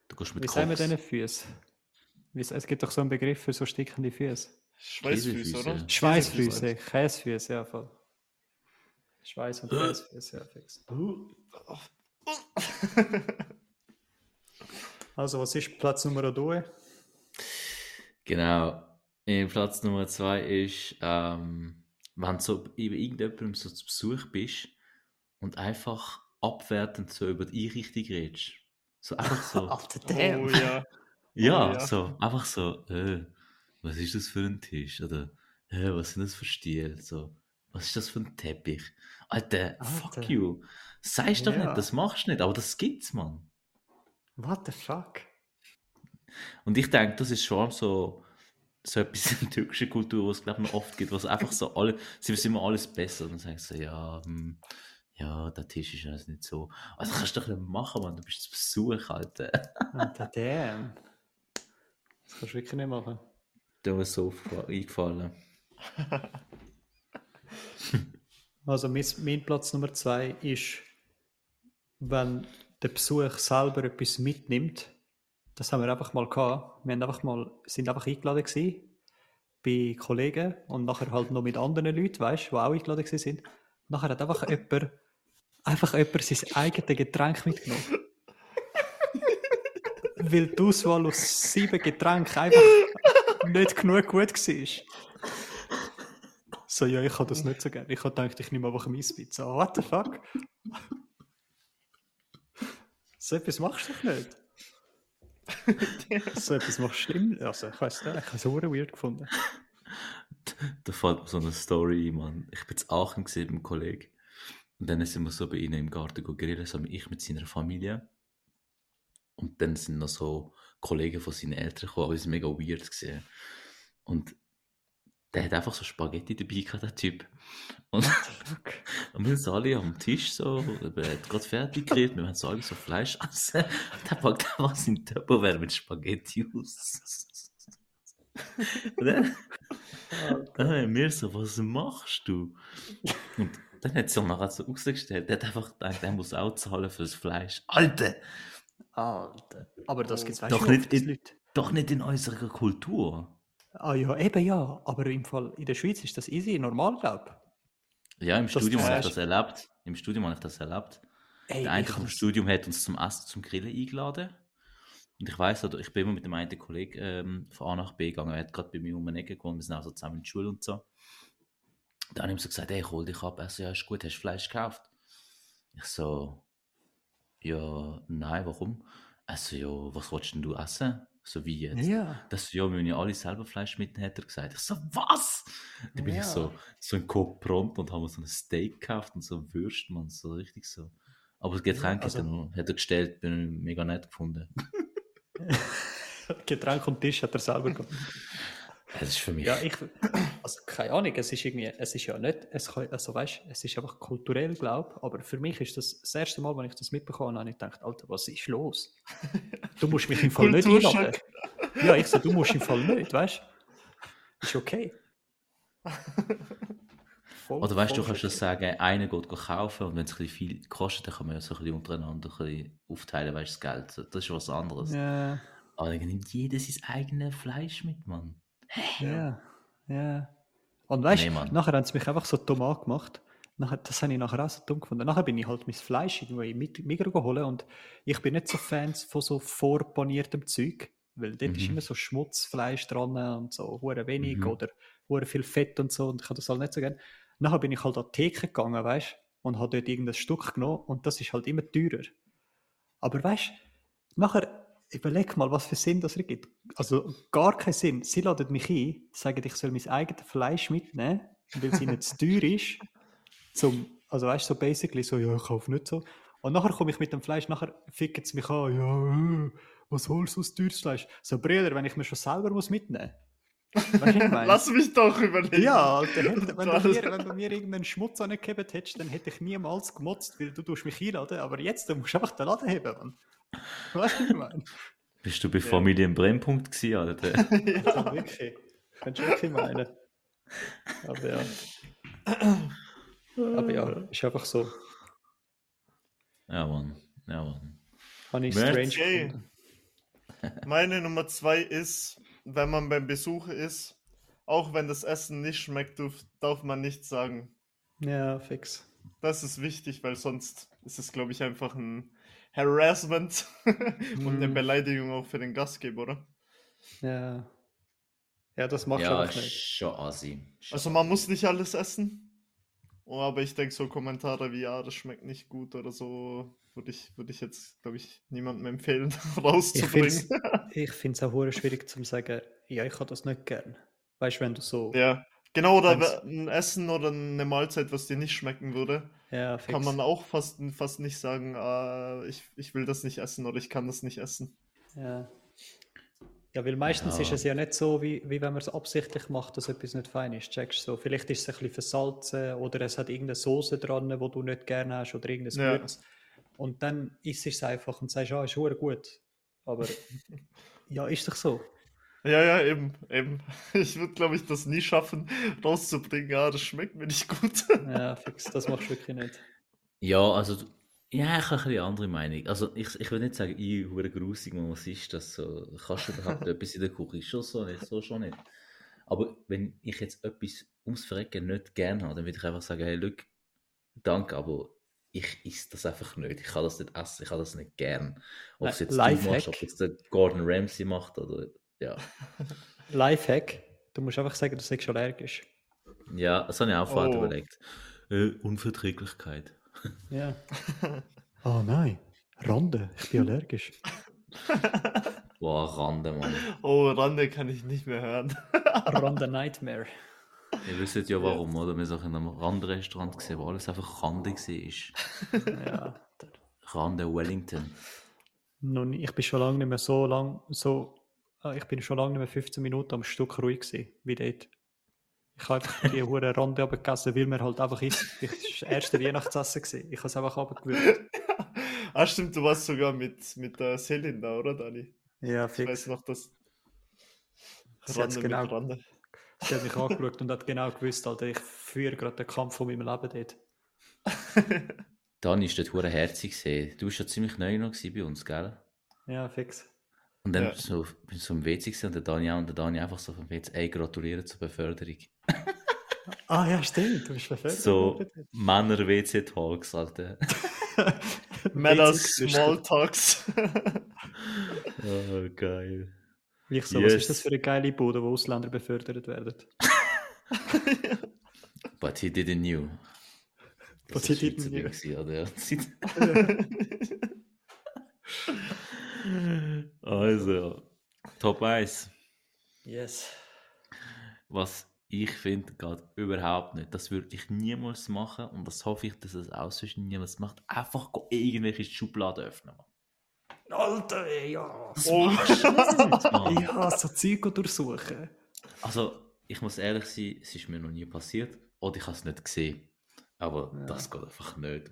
Du gehst mit Wie sagen wir denn Füße? Es gibt doch so einen Begriff für so stinkende Füße. Schweißfüße, oder? Schweißfüße, Käsefüße, ja voll. Schweiß und Käsefüße, ja fix. Also, was ist Platz Nummer 2? Genau. Äh, Platz Nummer zwei ist, ähm, wenn du so bei irgendjemandem so zu Besuch bist und einfach abwertend so über die Einrichtung redest. So einfach so. Alter, Oh ja. ja, ja. so, einfach so, äh, was ist das für ein Tisch? Oder, äh, was sind das für Stühle? So, was ist das für ein Teppich? Alter, fuck Alter. you. Sagst doch Ja. nicht, das machst du nicht, aber das gibt's, Mann. What the fuck? Und ich denke, das ist schon so, so etwas in der türkischen Kultur, was es glaube ich noch oft gibt, was einfach so alle, sie wissen immer alles besser. Und dann sagen sie, ja, hm, ja, der Tisch ist alles nicht so. Also kannst du doch nicht machen, Mann, du bist zu Besuch, Alter. Alter, damn. Das kannst du wirklich nicht machen. Da ist so eingefallen. Also, mein, mein Platz Nummer 2 ist, wenn der Besuch selber etwas mitnimmt. Das haben wir einfach mal gehabt. Wir haben einfach mal, sind einfach eingeladen gewesen bei Kollegen und nachher halt noch mit anderen Leuten, weißt du, die auch eingeladen gewesen sind. Nachher hat einfach jemand, einfach jemand sein eigenes Getränk mitgenommen. Weil die Auswahl aus sieben Getränken einfach nicht genug gut war. So, ja, ich habe das nicht so gerne. Ich habe gedacht, ich nehme einfach Eispizza. What the fuck? so etwas machst du nicht. So etwas machst du immer. Also, ich weiß nicht, ich habe es auch weird gefunden. Da fällt mir so eine Story, ein, Mann. Ich bin in Aachen gesehen mit einem Kollegen. Und dann sind wir so bei ihnen im Garten grillen, so ich mit seiner Familie. Und dann sind noch so Kollegen von seinen Eltern gekommen, aber es war mega weird. Gewesen. Und der hat einfach so Spaghetti dabei gehabt, der Typ. Und, und wir sind alle am Tisch so, er hat gerade fertig geredet, wir haben so alle so Fleisch essen. Und der packt einfach seinen Tupperware mit Spaghetti aus. Und dann, dann haben wir so, was machst du? Und dann hat sie nachher so ausgestellt, der hat einfach gedacht, der muss auch zahlen für das Fleisch. Alter! Alter. Aber das gibt es doch nicht, in, doch nicht in unserer Kultur. Ah ja, eben ja. Aber im Fall in der Schweiz ist das easy, normal, glaube Ja, im das Studium habe ich das erlebt. Im Studium habe ich das erlebt. Ey, der eine vom Studium hat uns zum Essen, zum Grillen eingeladen. Und ich weiß, ich bin immer mit dem einen Kollegen ähm, von A nach B gegangen. Er hat gerade bei mir um eine Ecke gewohnt. Wir sind auch so zusammen in der Schule und so. Dann habe ich ihm so gesagt, hey, ich hol dich ab. Er so, ja, ist gut, hast du Fleisch gekauft? Ich so, ja, nein, warum? Also, ja, was wolltest denn du essen? So wie jetzt. Ja. Das, ja, wir müssen ja alle selber Fleisch mitnehmen, hat er gesagt. Ich so, was? Dann bin ja. ich so, so ein Kopf prompt und haben so ein Steak gekauft und so Würst, man, so richtig so. Aber das Getränk ja, also, hat er gestellt, bin ich mega nett gefunden. Getränk und Tisch hat er selber gemacht. Das ist für mich. Ja, ich, also keine Ahnung, es ist irgendwie, es ist ja nicht, es kann, also weißt, es ist einfach kulturell, glaube ich, aber für mich ist das das erste Mal, wenn ich das mitbekommen habe, ich gedacht, Alter, was ist los? Du musst mich im Fall nicht einladen. Ja, ich so, du musst im Fall nicht, weißt du? Ist okay. Voll, Oder weißt du, du kannst das sagen, einer geht kaufen und wenn es viel kostet, dann kann man ja so ein bisschen untereinander ein bisschen aufteilen, weißt du, das Geld. Das ist was anderes. Ja. Aber dann nimmt jeder sein eigenes Fleisch mit, Mann. Ja, ja. Und weißt du, nee, nachher haben sie mich einfach so dumm angemacht. Nachher, das habe ich nachher auch so dumm gefunden. Nachher bin ich halt mein Fleisch irgendwo im Migros geholt und ich bin nicht so Fans von so vorpaniertem Zeug, weil dort mhm. ist immer so Schmutzfleisch dran und so hure wenig mhm. oder hure viel Fett und so und ich habe das halt nicht so gerne. Nachher bin ich halt an die Theke gegangen, weißt und habe dort irgendein Stück genommen und das ist halt immer teurer. Aber weißt du, nachher überleg mal, was für Sinn das ergibt. Also gar keinen Sinn. Sie laden mich ein, sagen, ich soll mein eigenes Fleisch mitnehmen, weil es ihnen zu teuer ist. Zum, also weißt du, so basically so, ja, ich kaufe nicht so. Und nachher komme ich mit dem Fleisch, nachher ficken sie mich an, ja, äh, was holst du aus teures Fleisch? So, Brüder, wenn ich mir schon selber muss mitnehmen Lass mich doch überlegen. Ja, Alter, wenn, du mir, wenn du mir irgendeinen Schmutz angegeben hättest, dann hätte ich niemals gemotzt, weil du tust mich einladen. Aber jetzt, du musst einfach den Laden heben, Mann. Was ich meine? Bist du bei Familie im Brennpunkt gewesen, Alter? ja, also wirklich. Kannst du wirklich meinen. Aber ja. Aber ja, ist einfach so. Ja, Mann. Ja, Mann. Habe ich strange okay. Meine Nummer zwei ist, wenn man beim Besuch ist, auch wenn das Essen nicht schmeckt, darf man nichts sagen. Ja, fix. Das ist wichtig, weil sonst ist es, glaube ich, einfach ein Harassment und eine mhm. Beleidigung auch für den Gastgeber, oder? Ja. Ja, das macht ja, nicht. schon assi. Also man muss nicht alles essen. Oh, aber ich denke, so Kommentare wie, ja, das schmeckt nicht gut oder so, würde ich, würd ich jetzt, glaube ich, niemandem empfehlen, rauszubringen. Ich finde es auch schwierig zu sagen, ja, ich habe das nicht gern. Weißt du, wenn du so. Ja, genau, oder ein Essen oder eine Mahlzeit, was dir nicht schmecken würde. Ja, kann man auch fast, fast nicht sagen, äh, ich, ich will das nicht essen oder ich kann das nicht essen. Ja. Ja, weil meistens ja. ist es ja nicht so, wie, wie wenn man es absichtlich macht, dass etwas nicht fein ist. Checkst so, vielleicht ist es ein bisschen versalzen oder es hat irgendeine Soße dran, wo du nicht gerne hast oder irgendein ja. Gewürz. Und dann isst es einfach und sagst, ah, ist gut. Aber ja, ist doch so. Ja, ja, eben, eben. Ich würde, glaube ich, das nie schaffen, rauszubringen. Ja, das schmeckt mir nicht gut. Ja, fix, das machst du wirklich nicht. Ja, also, ja, ich habe eine andere Meinung. Also, ich, ich will nicht sagen, ich hure grusig, was ist das so? Kannst du überhaupt etwas in der Küche? Ist schon so nicht, so schon nicht. Aber wenn ich jetzt etwas ums Verrecken nicht gerne habe, dann würde ich einfach sagen, hey, look, danke, aber ich esse das einfach nicht. Ich kann das nicht essen, ich kann das nicht gern. Ob es jetzt du machst, ob der Gordon Ramsay macht oder ja. Lifehack, du musst einfach sagen, du seist allergisch. Ja, das habe ich auch vorher Oh. überlegt. Äh, Unverträglichkeit. Ja. oh nein, Rande, ich bin allergisch. Boah, Rande, Mann. Oh, Rande kann ich nicht mehr hören. Rande Nightmare. Ihr wisst ja warum, oder? Wir sind auch in einem Randrestaurant gesehen, wo alles einfach Rande war. Ja. Rande Wellington. Nie, ich bin schon lange nicht mehr so lang, so, ich bin schon lange nicht mehr 15 Minuten am Stück ruhig gewesen, wie dort. Ich habe einfach die hure Rande abgegessen, weil mir halt einfach ist, ich, das war das erste Weihnachtsessen gewesen. Ich habe es einfach abgewürgt. ah, stimmt, du warst sogar mit, mit der Selin da, oder, Dani? Ja, Ich weiß fix. noch, dass. Rande genau- mit Rande. Sie hat mich angeschaut und hat genau gewusst, Alter, ich führe gerade den Kampf von meinem Leben dort. Dani ist dort hure herzig gesehen. Du warst ja ziemlich neu noch bei uns, gell? Ja, fix. Und dann Ja. so, bin ich so im WC gewesen und der Dani auch und der Dani einfach so vom WC, ey, gratulieren zur Beförderung. Ah ja, stimmt, du bist befördert So. Männer-WC-Talks, Alter. Manners Witzig, Small Talks. oh, geil. Wie ich so, was Yes. ist das für eine geile Bude, wo Ausländer befördert werden? But he didn't knew. But Das he didn't knew. Gewesen, oder? Also, Top 1. Yes. Was ich finde, geht überhaupt nicht. Das würde ich niemals machen und das hoffe ich, dass es auch sonst niemals macht. Einfach irgendwelche Schubladen öffnen. Mann. Alter, ey, ja. Oh. Mann. Ja, so Zeug durchsuchen. Also, ich muss ehrlich sein, es ist mir noch nie passiert oder ich habe es nicht gesehen. Aber Ja. das geht einfach nicht.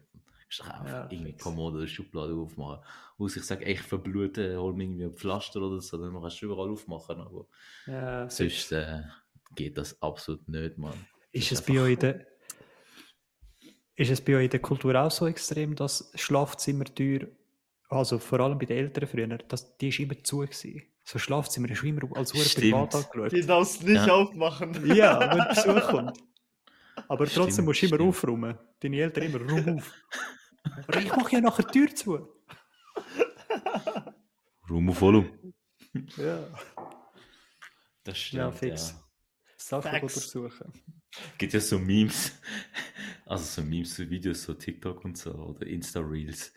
Ich doch einfach Ja, irgendwie. Kommode oder Schublade aufmachen. Wo ich sage, ey, ich verblute, hol mir irgendwie ein Pflaster oder so, dann kannst du überall aufmachen. Aber Ja, sonst äh, geht das absolut nicht, Mann. Ist Das es, bei euch in der, ist es bei euch in der Kultur auch so extrem, dass Schlafzimmertür, also vor allem bei den Eltern früher, dass die ist immer zu gewesen. So Schlafzimmer ist immer als Stimmt. privat angeschaut. Die darfst nicht Ja. aufmachen. Ja, wenn Besuch kommt. Aber trotzdem Stimmt, musst du immer stimmt. aufräumen. Deine Eltern immer, räum auf. Aber ich mache ja nachher die Tür zu. Raum auf Volumen. Ja, Das stimmt, ja fix. Sachen Facts. durchsuchen. gibt ja so Memes, also so Memes, so Videos, so TikTok und so, oder Insta-Reels,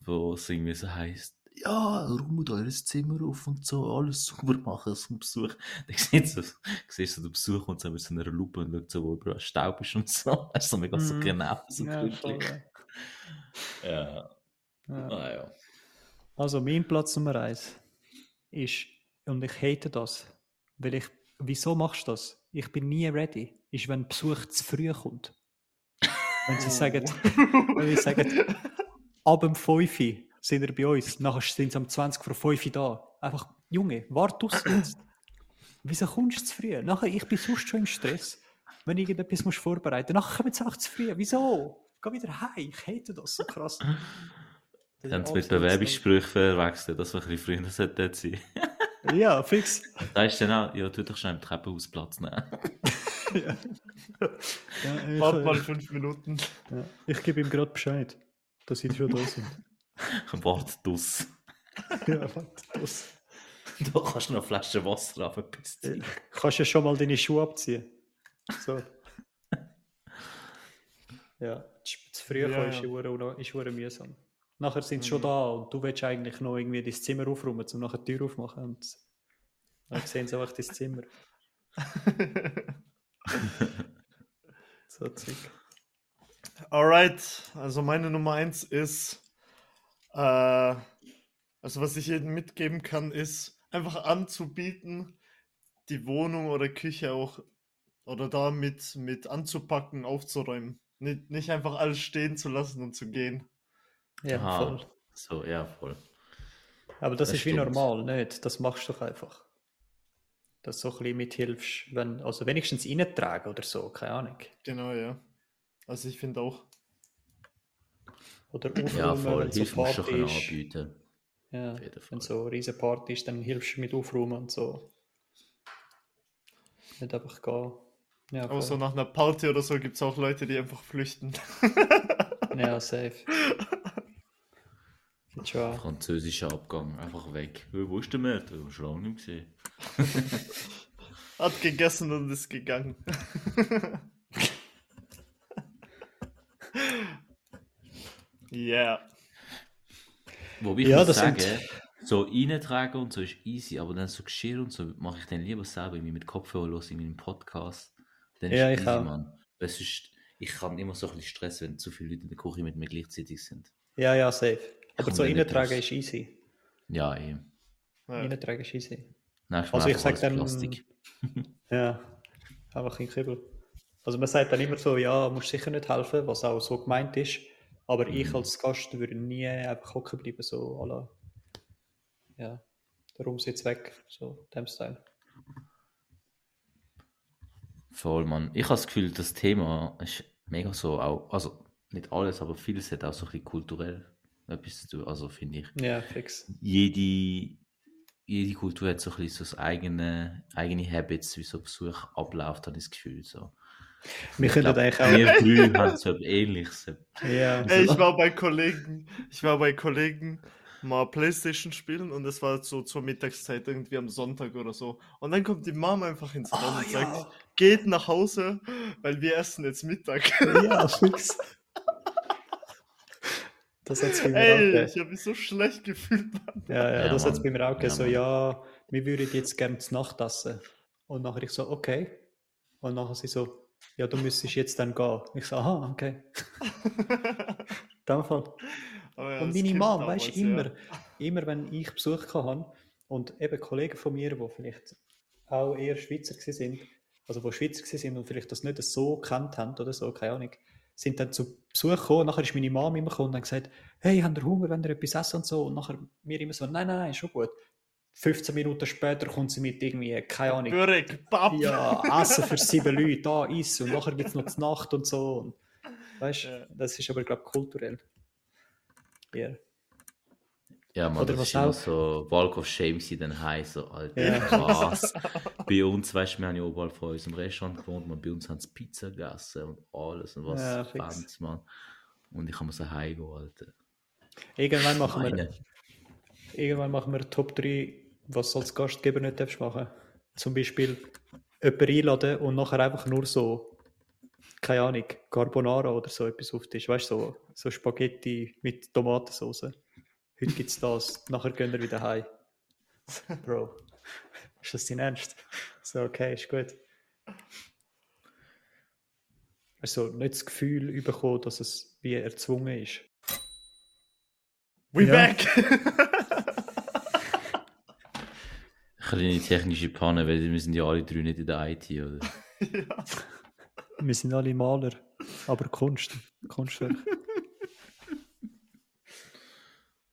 wo es irgendwie so heißt, ja, räumt eures Zimmer auf und so, alles sauber machen zum Besuch. Dann siehst du, siehst du den Besuch und so mit so einer Lupe und schaut so, wo überall Staub ist und so. Das ist so mega so Mhm. genau, so Ja, Ja, ja. naja. Also mein Platz Nummer eins ist, und ich hate das, weil ich, wieso machst du das? Ich bin nie ready, ist, wenn Besuch zu früh kommt. Wenn sie sagen, wenn sie sagen, ab dem 5 Uhr sind wir bei uns, nachher sind sie am 20 vor 5 Uhr da. Einfach, Junge, warte aus jetzt. Wieso kommst du zu früh? Nachher, ich bin sonst schon im Stress, wenn ich irgendetwas musst vorbereiten muss. Nachher kommen sie einfach zu früh. Wieso? Geh wieder heim. Ich hate das so krass. Das mit absolut Bewerbungssprüchen verwechselt, das war ein bisschen früher sollte sein. Ja, fix. Da ist dann auch, ja, tu doch schnell im Treppenhaus Platz nehmen. ja. Ja, Warte mal fünf Minuten. ja. ich gebe ihm gerade Bescheid, dass sie schon da sind. Wart dus. ja, warte, das. Da kannst du noch eine Flasche Wasser haben, bis Ja. Kannst ja schon mal deine Schuhe abziehen. So. Ja, zu früh Ja, kommen ist ja. ist hure mühsam. Nachher sind sie schon Mhm. da und du willst eigentlich noch irgendwie dein Zimmer aufräumen, um nachher die Tür aufmachen und dann sehen sie einfach dein Zimmer. So Zeug. Alright, also meine Nummer eins ist, äh, also was ich jedem mitgeben kann, ist einfach anzubieten, die Wohnung oder Küche auch oder da mit, mit anzupacken, aufzuräumen. Nicht, nicht einfach alles stehen zu lassen und zu gehen. Ja, Aha. voll. So, ja, voll. Aber das, Das ist wie stimmt. normal, nicht? Das machst du doch einfach. Dass du so ein bisschen mithilfst, wenn, also wenigstens reintragen oder so, keine Ahnung. Genau, ja. Also ich finde auch. Oder aufräumen, Ja, voll. wenn so Party ist. anbieten. Ja, Auf jeden Fall. wenn so eine riesen Party ist, dann hilfst du mit aufräumen und so. Nicht einfach gehen. Ja, Aber so nach einer Party oder so gibt es auch Leute, die einfach flüchten. ja, safe. Französischer Abgang, einfach weg. Wo ist der Mörder? Ich habe schon lange nicht gesehen. Hat gegessen und ist gegangen. yeah. Wo ich ja, muss sagen, sind... so reintragen und so ist easy, aber dann so Geschirr und so mache ich dann lieber selber mit Kopfhörer los in meinem Podcast. Dann ist Ja, ich easy, auch. Mann. Weil sonst, ich kann immer so ein bisschen Stress, wenn zu viele Leute in der Küche mit mir gleichzeitig sind. Ja, ja, safe. Aber so reintragen ist easy. Ja, eben. Ja. Reintragen ist easy. Also Mal ich einfach sag alles dann- Plastik. Ja, einfach in Kübel. Also man sagt dann immer so, ja, musst sicher nicht helfen, was auch so gemeint ist. Aber ich Mhm. als Gast würde nie einfach hocken bleiben, so à la, ja, der Raum ist jetzt weg, so dem Style. Voll, Mann. Ich habe das Gefühl, das Thema ist mega so auch, also nicht alles, aber vieles hat auch so ein bisschen kulturell etwas zu tun. Also finde ich. Ja, fix. jede, jede Kultur hat so ein bisschen so das eigene, eigene Habits, wie so Besuch abläuft, habe ich das Gefühl. So. Wir Ich könnten glaub, eigentlich auch... Wir drei haben so Ähnliches. Ja, Ey, ich war bei Kollegen, ich war bei Kollegen mal Playstation spielen und es war so zur Mittagszeit irgendwie am Sonntag oder so. Und dann kommt die Mama einfach ins Raum Ah, und ja. Geht nach Hause, weil wir essen jetzt Mittag. ja, fix. Das hat es bei mir auch Ey, gegeben. ich habe mich so schlecht gefühlt. Ja, ja, Ja, das hat es bei mir auch. Ja, so, ja, wir würden jetzt gerne zu Nacht essen. Und nachher ich so, okay. Und nachher sie so, ja, du müsstest jetzt dann gehen. Ich so, aha, okay. Dem Fall. Aber ja, Und meine Mom, damals, weißt du, ja. immer, immer wenn ich Besuch hatte und eben Kollegen von mir, die vielleicht auch eher Schweizer sind, also die Schweizer sind und vielleicht das nicht so gekannt haben oder so, keine Ahnung, sind dann zu Besuch gekommen. Nachher ist meine Mom immer gekommen und hat gesagt, hey, habt ihr Hunger, wenn ihr etwas essen und so. Und nachher mir immer so, nein, nein, nein, ist schon gut. 15 Minuten später kommt sie mit irgendwie, keine Ahnung, Börek, Papp. ja, Essen für sieben Leute, da ist und nachher gibt es noch die Nacht und so. Und, weißt Ja. das ist aber, glaube ich, kulturell. Ja. Ja, man, Oder das was ist immer auch- so Walk of Shame sie dann heim, so, Alter, Ja. krass. bei uns, weißt du, wir haben ja oberhalb von unserem Restaurant gewohnt, man, bei uns haben sie Pizza gegessen und alles und was Ja. Fans, man. Und ich kann mir so heimgehen, Alter. Irgendwann machen wir, Meine. irgendwann machen wir Top 3, was du als Gastgeber nicht darfst machen. Zum Beispiel jemanden einladen und nachher einfach nur so, keine Ahnung, Carbonara oder so etwas auf Tisch. Weißt du, so, so Spaghetti mit Tomatensauce. Heute gibt es das, nachher gehen wir wieder heim. Bro, ist das dein Ernst? So, okay, ist gut. Also nicht das Gefühl bekommen, dass es wie erzwungen ist. We Ja. back! Kleine technische Panne, weil wir sind ja alle drei nicht in der IT, oder? ja. Wir sind alle Maler, aber Kunst, Kunstwerk.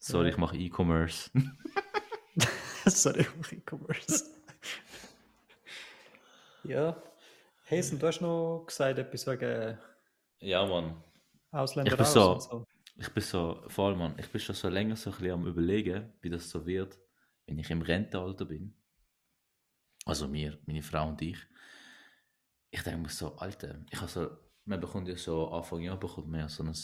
Sorry, ich mache E-Commerce. Sorry, ich E-Commerce. ja. Hazen, du hast noch gesagt, etwas wegen ja, Mann. Ausländer Ich bin so- und so. Ich bin so, vor allem, Mann, ich bin schon so länger so ein bisschen am überlegen, wie das so wird, wenn ich im Rentenalter bin. Also wir, meine Frau und ich. Ich denke mir so, Alter, ich habe so, man bekommt ja so, Anfang Jahr bekommt man ja so ein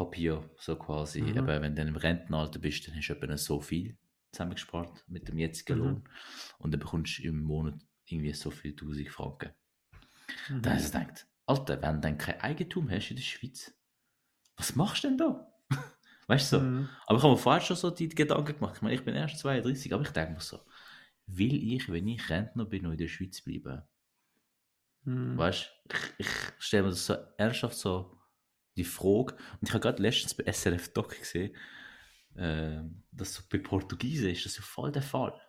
Vorsorgepapier, so quasi. Mhm. Eben, wenn du dann im Rentenalter bist, dann hast du etwa so viel zusammengespart mit dem jetzigen Mhm. Lohn. Und dann bekommst du im Monat irgendwie so viel 1000 Franken. Mhm. Da hast du gedacht, Alter, wenn du dann kein Eigentum hast in der Schweiz, was machst du denn da? weißt du so? Mhm. Aber ich habe mir vorher schon so die Gedanken gemacht. Ich meine, ich bin erst 32, aber ich denke mir so, will ich, wenn ich Rentner bin, noch in der Schweiz bleiben? Mhm. Weißt du, ich, ich stelle mir das so ernsthaft so die Frage. Und ich habe gerade letztens bei SRF Doc gesehen, äh, dass so bei Portugiesen ist das ja voll der Fall.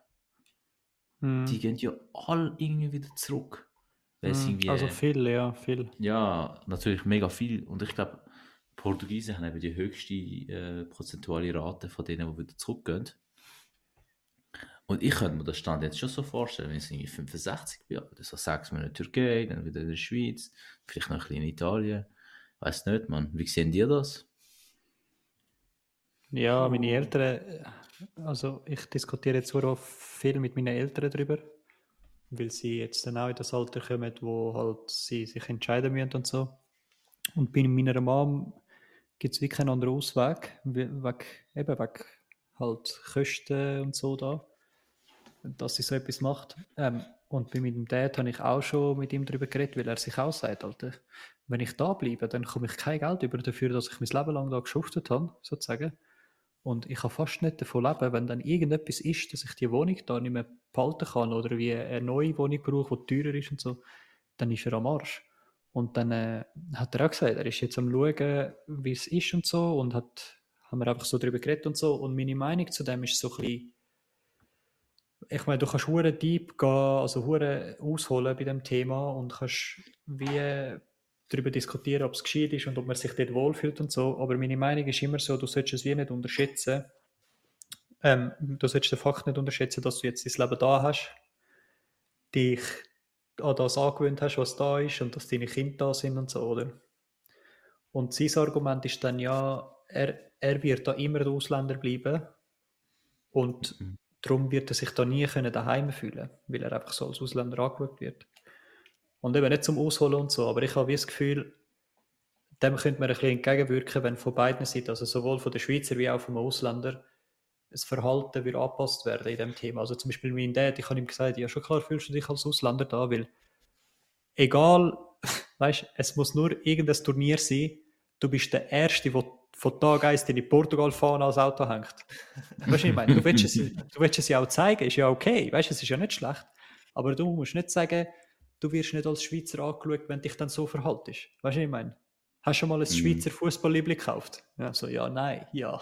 Mhm. Die gehen ja alle irgendwie wieder zurück. Irgendwie, Also viel, ja, viel. Ja, natürlich mega viel. Und ich glaube, Portugiesen haben eben die höchste äh, prozentuale Rate von denen, die wieder zurückgehen. Und ich könnte mir das Stand jetzt schon so vorstellen, wenn ich irgendwie 65 bin, oder so sechs Monate in der Türkei, dann wieder in der Schweiz, vielleicht noch ein bisschen in Italien. Weiß nicht, Mann. Wie sehen die das? Ja, meine Eltern, äh, also ich diskutiere jetzt auch viel mit meinen Eltern darüber, weil sie jetzt dann auch in das Alter kommen, wo halt sie sich entscheiden müssen und so. Und bei meiner Mom gibt es wirklich keinen anderen Ausweg, we- weg, eben wegen halt Kosten und so da, dass sie so etwas macht. Ähm, und bei meinem Dad habe ich auch schon mit ihm darüber geredet, weil er sich auch sagt, Alter, wenn ich da bleibe, dann komme ich kein Geld über dafür, dass ich mein Leben lang da geschuftet habe, sozusagen. Und ich kann fast nicht davon leben, wenn dann irgendetwas ist, dass ich die Wohnung da nicht mehr behalten kann oder wie eine neue Wohnung brauche, die teurer ist und so, dann ist er am Arsch. Und dann äh, hat er auch gesagt, er ist jetzt am schauen, wie es ist und so und hat, haben wir einfach so darüber geredet und so. Und meine Meinung zu dem ist so ein bisschen, ich meine, du kannst hure deep gehen, also hure ausholen bei dem Thema und kannst wie darüber diskutieren, ob es gescheit ist und ob man sich dort wohlfühlt und so. Aber meine Meinung ist immer so, du solltest es wie nicht unterschätzen. Ähm, du solltest den Fakt nicht unterschätzen, dass du jetzt dein Leben da hast, dich an das angewöhnt hast, was da ist und dass deine Kinder da sind und so, oder? Und sein Argument ist dann ja, er, er wird da immer der Ausländer bleiben und mhm. darum wird er sich da nie können daheim fühlen, weil er einfach so als Ausländer angeschaut wird. Und eben nicht zum Ausholen und so, aber ich habe das Gefühl, dem könnte man ein bisschen entgegenwirken, wenn von beiden Seiten, also sowohl von den Schweizer wie auch vom Ausländer, das Verhalten wird angepasst werden in dem Thema. Also zum Beispiel mein Dad, ich habe ihm gesagt, ja schon klar fühlst du dich als Ausländer da, weil egal, weißt, es muss nur irgendein Turnier sein, du bist der Erste, der von Tag 1 in Portugal fahren als Auto hängt. Weißt du, ich meine, du willst, es, du willst es ja auch zeigen, ist ja okay, weißt es ist ja nicht schlecht, aber du musst nicht sagen, du wirst nicht als Schweizer angeschaut, wenn dich dann so verhaltest. Weißt du, ich meine? Hast du schon mal ein mhm. Schweizer Fußballliebling gekauft? Ja, so, ja, nein, ja.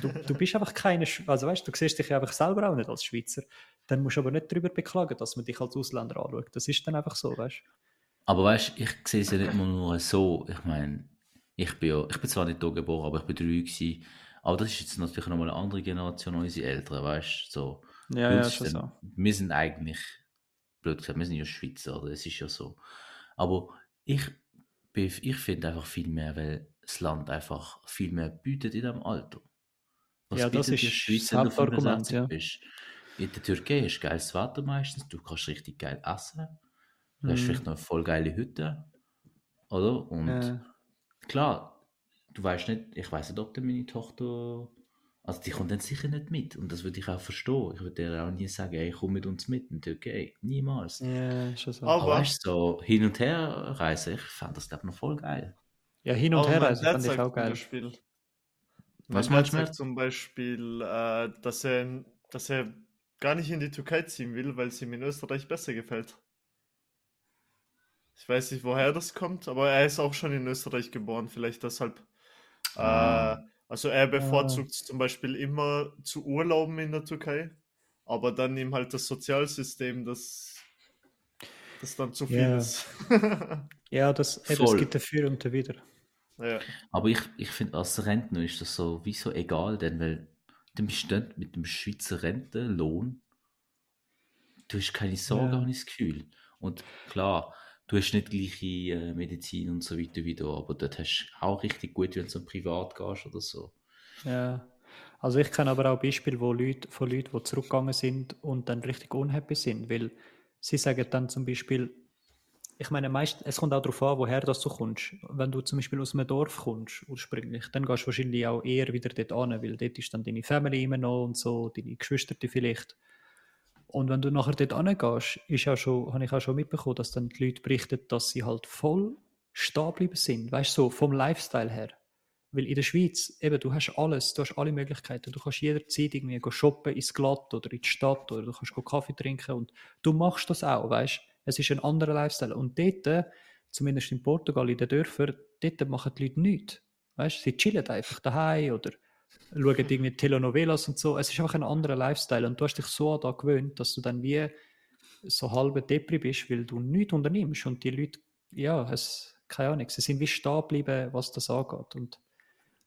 Du, du bist einfach keine, also weißt du, siehst dich einfach selber auch nicht als Schweizer. Dann musst du aber nicht darüber beklagen, dass man dich als Ausländer anschaut. Das ist dann einfach so, weißt du. Aber weißt du, ich sehe es ja nicht nur so. Ich meine, ich bin ja, ich bin zwar nicht hier geboren, aber ich bin drei gewesen. Aber das ist jetzt natürlich nochmal eine andere Generation, unsere Eltern, weißt du. So. Ja, ja, schon so. Wir sind eigentlich blöd gesagt, wir sind ja Schweizer, oder? Es ist ja so. Aber ich, ich finde einfach viel mehr, weil das Land einfach viel mehr bietet in diesem Alter. Was ja, das ist Schweiz, das Hauptargument, ja. Bist? In der Türkei ist geiles Wetter meistens, du kannst richtig geil essen, du hast mhm. vielleicht noch eine voll geile Hütte, oder? Und ja. klar, du weißt nicht, ich weiß nicht, ob meine Tochter also die kommt dann sicher nicht mit und das würde ich auch verstehen. Ich würde dir auch nie sagen, ey, komm mit uns mit in die Türkei. Niemals. Ja, schon so. Aber, Aber weißt du, so hin und her reisen, ich fand das glaube noch voll geil. Ja, hin und her reisen fand ich auch geil. Beispiel, Was meinst du? zum Beispiel, äh, dass, er, dass er gar nicht in die Türkei ziehen will, weil es ihm in Österreich besser gefällt. Ich weiß nicht, woher das kommt, aber er ist auch schon in Österreich geboren, vielleicht deshalb. Ah. Äh, also er bevorzugt ah. zum Beispiel immer zu Urlauben in der Türkei, aber dann ihm halt das Sozialsystem, das, das dann zu viel ja. ist. ja, das, ey, das gibt dafür und wieder. Ja. Aber ich, ich finde, als Rentner ist das so, wie so egal, denn weil du bist nicht mit dem Schweizer Rentenlohn, du hast keine Sorge, ja. habe ich das Gefühl. Und klar, du hast nicht gleiche äh, Medizin und so weiter wie du, aber dort hast du auch richtig gut, wenn du privat gehst oder so. Ja, also ich kenne aber auch Beispiele wo Leute, von Leuten, die zurückgegangen sind und dann richtig unhappy sind, weil sie sagen dann zum Beispiel, ich meine, meist, es kommt auch darauf an, woher das du kommst. Wenn du zum Beispiel aus einem Dorf kommst, ursprünglich, dann gehst du wahrscheinlich auch eher wieder dort an, weil dort ist dann deine Family immer noch und so, deine Geschwister vielleicht. Und wenn du nachher dort hingehst, ist ja schon, habe ich auch schon mitbekommen, dass dann die Leute berichten, dass sie halt voll stehen sind. Weißt du, so vom Lifestyle her. Weil in der Schweiz, eben, du hast alles, du hast alle Möglichkeiten. Du kannst jederzeit irgendwie shoppen ins Glatt oder in die Stadt oder du kannst Kaffee trinken und du machst das auch, weißt Es ist ein anderer Lifestyle. Und dort, zumindest in Portugal, in den Dörfern, dort machen die Leute nichts. Weißt sie chillen einfach daheim oder schauen irgendwie Telenovelas und so. Es ist einfach ein anderer Lifestyle und du hast dich so daran gewöhnt, dass du dann wie so halbe Depri bist, weil du nichts unternimmst und die Leute, ja, es, keine Ahnung, sie sind wie stehen geblieben, was das angeht und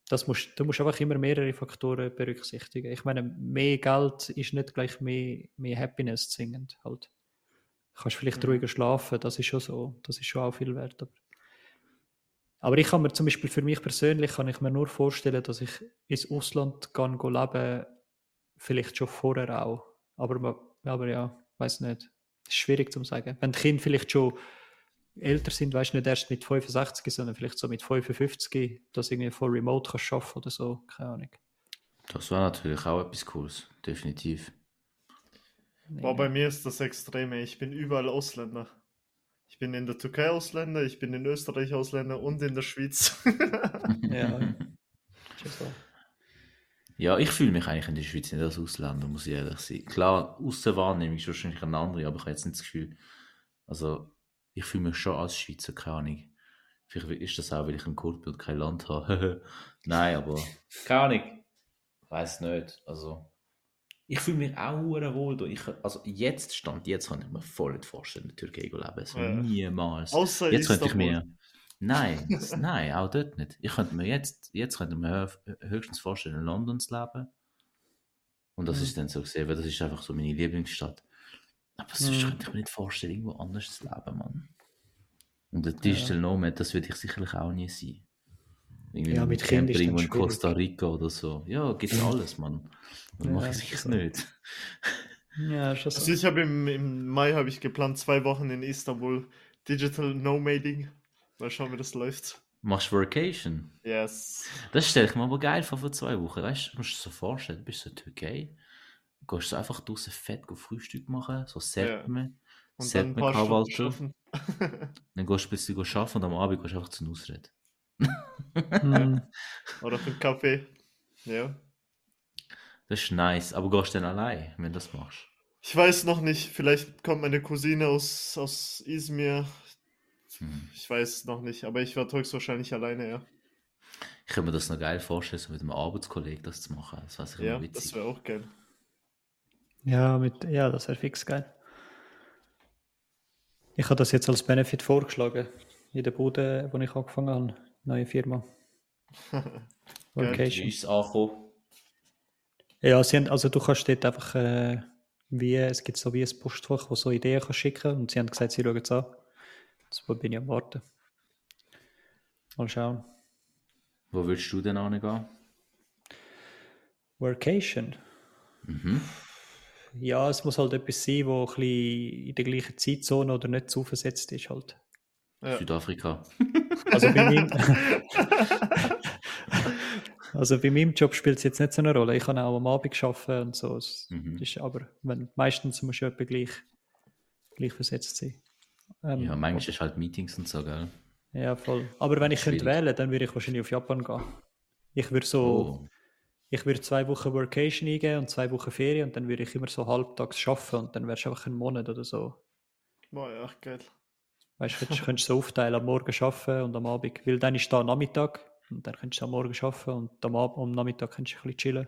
das musst, du musst einfach immer mehrere Faktoren berücksichtigen. Ich meine, mehr Geld ist nicht gleich mehr, mehr Happiness zwingend halt. Du kannst vielleicht mhm. ruhiger schlafen, das ist schon so, das ist schon auch viel wert. Aber aber ich kann mir zum Beispiel für mich persönlich kann ich mir nur vorstellen, dass ich ins Ausland kann leben, vielleicht schon vorher auch. Aber, aber ja, weiß nicht. Das ist schwierig zu sagen. Wenn die Kinder vielleicht schon älter sind, weißt du, nicht erst mit 65, sondern vielleicht so mit 55, dass irgendwie voll remote kannst arbeiten oder so, keine Ahnung. Das war natürlich auch etwas Cooles, definitiv. Nee. Boah, bei mir ist das Extreme. Ich bin überall Ausländer. Ich bin in der Türkei Ausländer, ich bin in Österreich Ausländer und in der Schweiz. Ja. Ja, ich fühle mich eigentlich in der Schweiz nicht als Ausländer, muss ich ehrlich sein. Klar, Aussenwahrnehmung ist wahrscheinlich eine andere, aber ich habe jetzt nicht das Gefühl. Also, ich fühle mich schon als Schweizer, keine Ahnung. Vielleicht ist das auch, weil ich ein Kurd bin und kein Land habe. Nein, aber keine Ahnung. Weiß nicht. Also, ich fühle mich auch wohl da. Ich, also, jetzt stand, jetzt kann ich mir voll nicht vorstellen, in der Türkei zu leben. So Ja. niemals. Außer Jetzt könnte ich mir. Nein, nein, auch dort nicht. Ich könnte mir jetzt, jetzt könnte mir hö- höchstens vorstellen, in London zu leben. Und das Mhm. ist dann so gesehen, weil das ist einfach so meine Lieblingsstadt. Aber sonst Mhm. könnte ich mir nicht vorstellen, irgendwo anders zu leben, Mann. Und der Digital Nomad, das würde ich sicherlich auch nie sein. Irgendwie Ja, mit Kind Camper irgendwo dann in schwierig. Costa Rica oder so. Ja, gibt alles, Mann. Dann Ja, mache ich sicher so. nicht. Ja, schon Also so. ich habe im, im Mai habe ich geplant, zwei Wochen in Istanbul Digital Nomading. Mal schauen, wie das läuft. Machst du Vacation? Yes. Das stelle ich mir aber geil vor für zwei Wochen. Weißt du, musst du dir so vorstellen, du bist so in der Türkei, gehst so einfach draußen fett go Frühstück machen, so Serpme, Und dann ein paar Stunden Kavalter, schaffen. dann gehst du ein bisschen arbeiten und am Abend gehst du einfach zur Ausrede. Mhm. Oder für einen Kaffee. Ja. Das ist nice, aber gehst du dann allein, wenn du das machst? Ich weiß noch nicht, vielleicht kommt meine Cousine aus, aus Izmir. Hm. Ich weiß es noch nicht, aber ich werde höchstwahrscheinlich alleine, ja. Ich kann mir das noch geil vorstellen, so mit einem Arbeitskollegen das zu machen. Das wäre sicher Ja, immer das witzig. wäre auch geil. Ja, mit, ja, das wäre fix geil. Ich habe das jetzt als Benefit vorgeschlagen. In der Bude, wo ich angefangen habe. Neue Firma. Wie Vacation. ist angekommen? Ja, sie haben, also du kannst dort einfach, äh, wie, es gibt so wie ein Postfach, wo so Ideen kannst schicken und sie haben gesagt, sie schauen es an. So bin ich am Warten. Mal schauen. Wo willst du denn hingehen? Workation. Mhm. Ja, es muss halt etwas sein, wo ein in der gleichen Zeitzone oder nicht zu versetzt ist halt. Ja. Südafrika. Also bei meinem, also bei meinem Job spielt es jetzt nicht so eine Rolle. Ich kann auch am Abend arbeiten und so. Es Mhm. ist, aber wenn, meistens muss ja etwa gleich, gleich versetzt sein. Ähm, Ja, manchmal ist halt Meetings und so, gell? Ja, voll. Aber wenn ich könnte Schwierig. wählen, dann würde ich wahrscheinlich auf Japan gehen. Ich würde so, Oh. ich würde zwei Wochen Workation eingeben und zwei Wochen Ferien und dann würde ich immer so halbtags arbeiten und dann wärst du einfach einen Monat oder so. Boah, ja, geil. Weißt du, könntest, könntest du so aufteilen, am Morgen arbeiten und am Abend. Weil dann ist da Nachmittag und dann könntest du am Morgen arbeiten und am, Ab am Nachmittag könntest du ein bisschen chillen.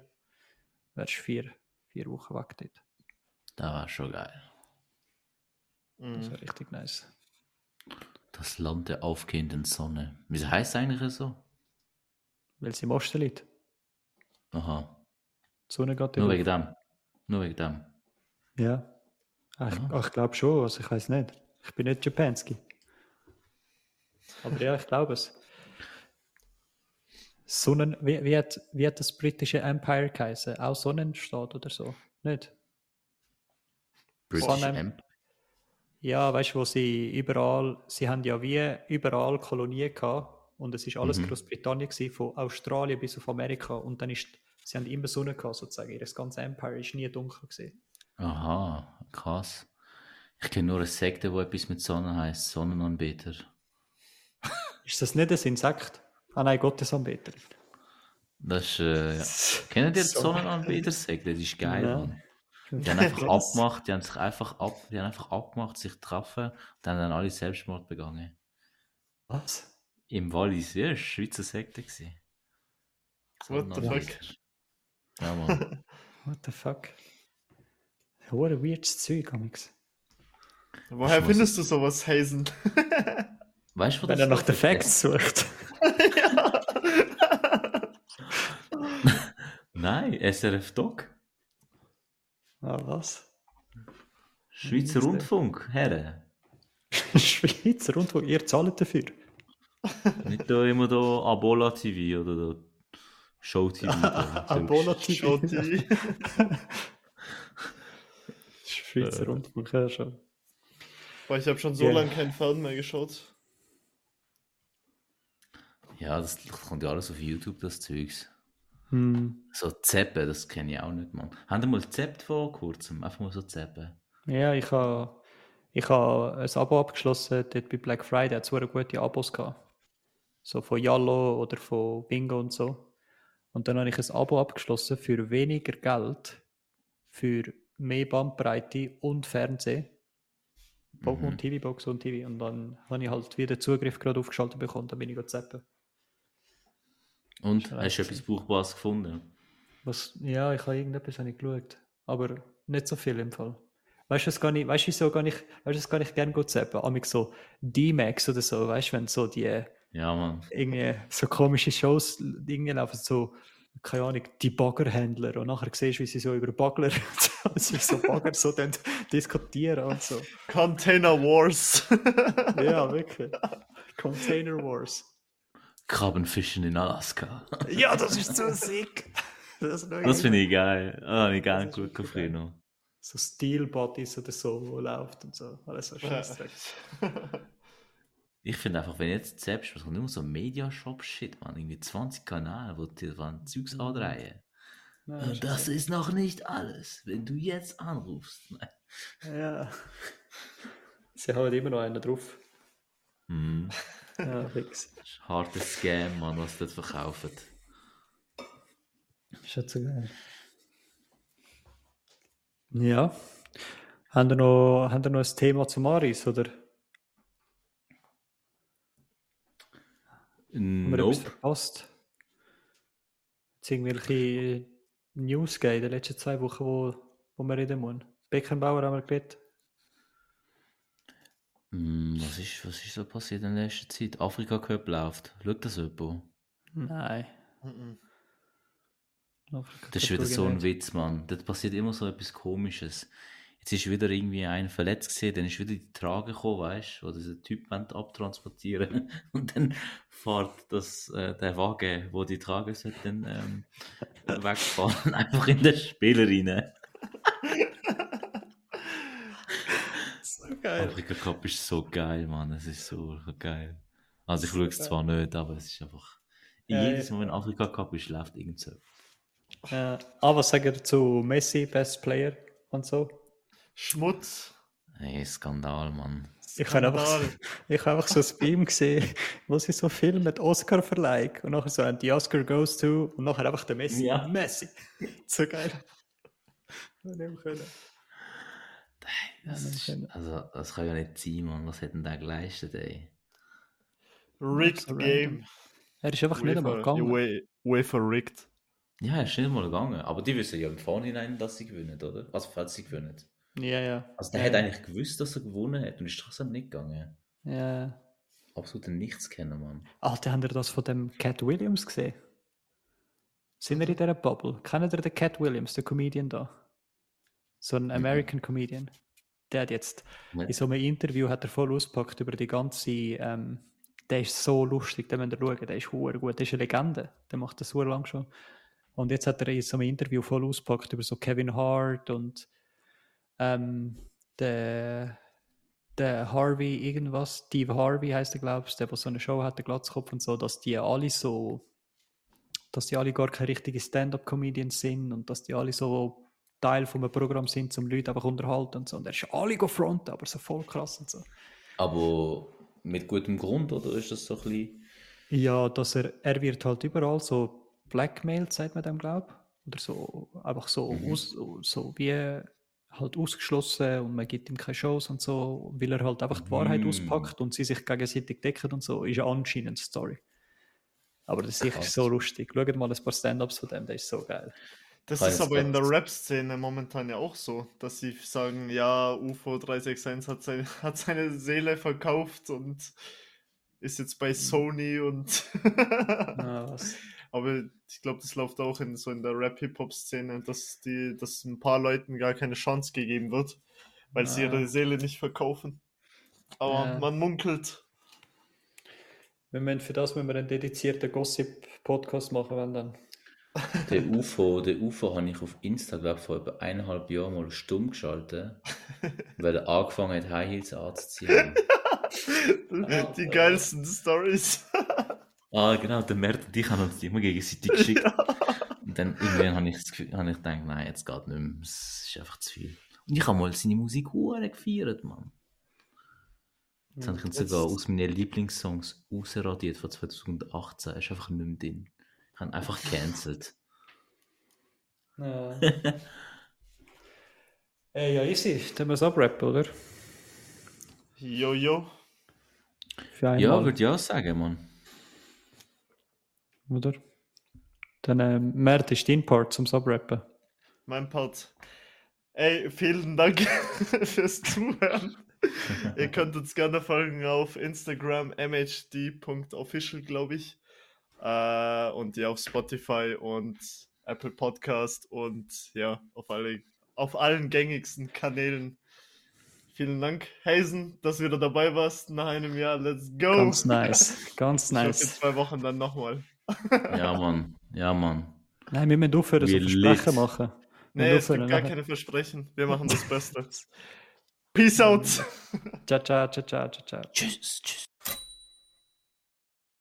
Wärst vier, vier Wochen weg dort. Das war schon geil. Das Mhm. wäre richtig nice. Das Land der aufgehenden Sonne. Wieso heißt es eigentlich so? Weil es im Osten liegt. Aha. Die Sonne geht Nur wegen dem. Nur wegen dem. Ja. Ach, ich, Ja. ach, ich glaube schon, also ich weiß nicht. Ich bin nicht Japanski. Aber ja, ich glaube es. Sonnen, wie, wie, hat, wie hat das britische Empire geheißen? Auch Sonnenstaat oder so? Nicht? British Empire. Ja, weißt du, wo sie überall, sie haben ja wie überall Kolonien gehabt und es ist alles Mhm. Großbritannien gewesen, von Australien bis auf Amerika und dann ist, sie haben immer Sonne gehabt sozusagen, ihr ganze Empire ist nie dunkel gewesen. Aha, krass. Ich kenne nur eine Sekte, wo etwas mit Sonne heißt. Sonnenanbeter. Ist das nicht ein Insekt? Ah nein, Gottesanbeter. Das ist, äh, ja. Kennen die die So. Sonnenanbeter-Sekte? Das ist geil, Nein. Mann. Die haben einfach abgemacht, die haben sich einfach ab, die haben einfach abgemacht, sich getroffen und dann haben dann alle Selbstmord begangen. Was? Im Wallis, ja, das Schweizer Sekte. gewesen. What the Sonnenanbeter. Ja, Mann. What the fuck? Hure weirdes Zeug, amix. Woher findest du sowas, Hazen? Weißt du, wo Wenn er nach den ist? Facts sucht. Nein, SRF Doc. Ah, was? Schweizer? Rundfunk, Herren. Schweizer Rundfunk, ihr zahlt dafür. Nicht da immer da Abola TV oder da Show TV. Abola TV. Schotti. Schweizer Äh. Rundfunk, ja schon. Boah, ich habe schon so Ja. lange keinen Fern mehr geschaut. Ja, das kommt ja alles auf YouTube, das Zeugs. Hm. So Zeppen, das kenne ich auch nicht, Mann. Haben Sie mal gezappt vor kurzem? Einfach mal so Zeppen. Ja, ich habe Ich habe ein Abo abgeschlossen, dort bei Black Friday hat es gute Abos gehabt. So von Yallo oder von Bingo und so. Und dann habe ich ein Abo abgeschlossen für weniger Geld, für mehr Bandbreite und Fernsehen. Mhm. Und TV-Box und TV. Und dann habe ich halt wieder Zugriff gerade aufgeschaltet bekommen, dann bin ich zappen. Und hast du etwas Brauchbares gefunden? Was, ja, ich habe irgendetwas habe ich geschaut. Aber nicht so viel im Fall. Weißt du, es gar nicht, weißt du, so gar nicht, weißt du, es gar nicht gerne gut zappen. Amig so D-Max oder so, weißt du, wenn so die Ja, Mann. irgendwie so komische Shows irgendwie laufen, so, keine Ahnung, die Baggerhändler und nachher siehst du, wie sie so über Bagger, sie so Bagger so dann diskutieren und so. Container Wars. Ja, wirklich. Container Wars. Krabbenfischen in Alaska. Ja, das ist so sick. Das, Das finde ich geil. Ah, habe ich gerne Das ist gut noch. So Steel Bodies oder so, wo läuft und so. Alles so scheiße. Ich finde einfach, wenn jetzt selbst, was kommt immer so Mediashop-Shit, man, irgendwie 20 Kanäle, wo die dann Zeugs Mhm. Und das ist noch nicht alles, wenn du jetzt anrufst. Nein. Ja. Sie haben immer noch einen drauf. Mhm. Ja, fix. Das harter Scam, man, was dort verkaufen. Ist jetzt so geil. Ja. Haben wir noch, haben wir noch ein Thema zu Maris, oder? Haben wir etwas Nope. verpasst? Hat irgendwelche News gegeben in den letzten zwei Wochen, wo, wo wir reden müssen? Beckenbauer haben wir geredet. Mm, Was ist, was ist so passiert in letzter Zeit? Afrika Cup läuft. Schaut das jemand? Nein. Mhm. Afrika Das ist wieder so ein nicht. Witz, Mann. Dort passiert immer so etwas Komisches. Jetzt ist wieder irgendwie ein verletzt gesehen, dann ist wieder die Trage gekommen, weißt du, wo dieser Typ abtransportieren und dann fährt das, äh, der Wagen, wo die Trage sollte, dann ähm, wegfahren, einfach in den Spieler rein. So geil. Afrika Cup ist so geil, Mann. Es ist so, geil. Also ich So schaue es zwar nicht, aber es ist einfach. Ja, jedes. Mal, wenn Afrika Cup ist, läuft irgend so. Äh, ah, was ihr zu Messi, Best Player und so? Schmutz. Hey, Skandal, Mann. Ich habe einfach, ich habe einfach so ein Beam gesehen, wo sie so filmen, Oscar-Verleihung und nachher so, and the Oscar goes to, und nachher einfach der Messi. Ja. Messi. So geil. Können. Das ist, also, das kann ja nicht sein, Mann. Was hat denn der geleistet, ey? Rigged. Game. Er ist einfach nicht einmal gegangen. UEFA, rigged. Ja, er ist nicht mal gegangen. Aber die wissen ja im Vorhinein, dass sie gewinnen, oder? Also, falls sie gewinnen. Ja, ja. Also, der ja. hat eigentlich gewusst, dass er gewonnen hat und ist trotzdem nicht gegangen. Ja. Absolut nichts kennen, Mann. Alter, habt ihr das von dem Cat Williams gesehen? Sind wir in dieser Bubble? Kennt ihr den Cat Williams, den Comedian da? So ein American Comedian. Der hat jetzt in so einem Interview hat er voll auspackt über die ganze. Ähm, der ist so lustig, den müsst ihr schauen. Der ist hure gut. Der ist eine Legende. Der macht das so lang schon. Und jetzt hat er in so einem Interview voll auspackt über so Kevin Hart und ähm, der, der Harvey irgendwas, Steve Harvey heißt er, glaube ich, der, der so eine Show hat, der Glatzkopf und so, dass die alle so, dass die alle gar keine richtigen Stand-up-Comedians sind und dass die alle so Teil von einem Programm sind, um Leute einfach unterhalten und so. Und er ist alle gefronten, aber so voll krass und so. Aber mit gutem Grund, oder ist das so ein bisschen. Ja, dass er, er wird halt überall so blackmailed, sagt man dem, glaube Oder so, einfach so, Mhm. aus, so wie halt ausgeschlossen und man gibt ihm keine Shows und so, weil er halt einfach die Wahrheit Mhm. auspackt und sie sich gegenseitig decken und so, ist ja anscheinend die Story. Aber das ist sicher Krass. so lustig. Schaut mal ein paar Stand-Ups von dem, der ist so geil. Das Ah, ist aber in der. Rap-Szene momentan ja auch so, dass sie sagen, ja, UFO 361 hat, sein, hat seine Seele verkauft und ist jetzt bei Sony und Ah, was? aber ich glaube, das läuft auch in so in der Rap-Hip-Hop-Szene, dass die, dass ein paar Leuten gar keine Chance gegeben wird, weil sie Ah. ihre Seele nicht verkaufen. Aber Ja. man munkelt. Wir müssen für das müssen wir einen dedizierten Gossip-Podcast machen, wenn dann. Der UFO, der UFO habe ich auf Insta, glaube vor etwa eineinhalb Jahren mal stumm geschaltet, weil er angefangen hat, High Heels anzuziehen. die geilsten Stories. ah, genau, der Mert und ich haben uns immer gegenseitig geschickt. Und dann irgendwann habe ich, das Gefühl, habe ich gedacht, nein, jetzt geht nicht mehr, es ist einfach zu viel. Und ich habe mal seine Musik hure gefeiert, Mann. Jetzt habe ich ihn Jetzt- sogar aus meinen Lieblingssongs rausradiert von 2018. Er ist einfach nicht mehr drin. Ich habe ihn einfach gecancelt. Ja. Ey, ja, easy. Dann wir es abrappen, oder? Jojo. Einmal, Ja, würde ich auch sagen, Mann. Oder? Dann, äh, Mert ist dein Part zum Abrappen. Mein Part. Ey, vielen Dank fürs Zuhören. Ihr könnt uns gerne folgen auf Instagram mhd.official, glaube ich. Äh, und ja, auf Spotify und Apple Podcast und ja, auf, alle, auf allen gängigsten Kanälen. Vielen Dank, Hazen, dass du wieder dabei warst nach einem Jahr. Let's go! Ganz nice. Ganz Ich hoffe, in nice. zwei Wochen dann nochmal. Ja, Mann. Ja, Mann. Nein, wir müssen aufhören, so Versprechen lit. machen. Wir müssen es gibt gar keine Versprechen. Wir machen das Beste. Peace out! Ciao, ciao, ciao, ciao, ciao, ciao. Tschüss, tschüss.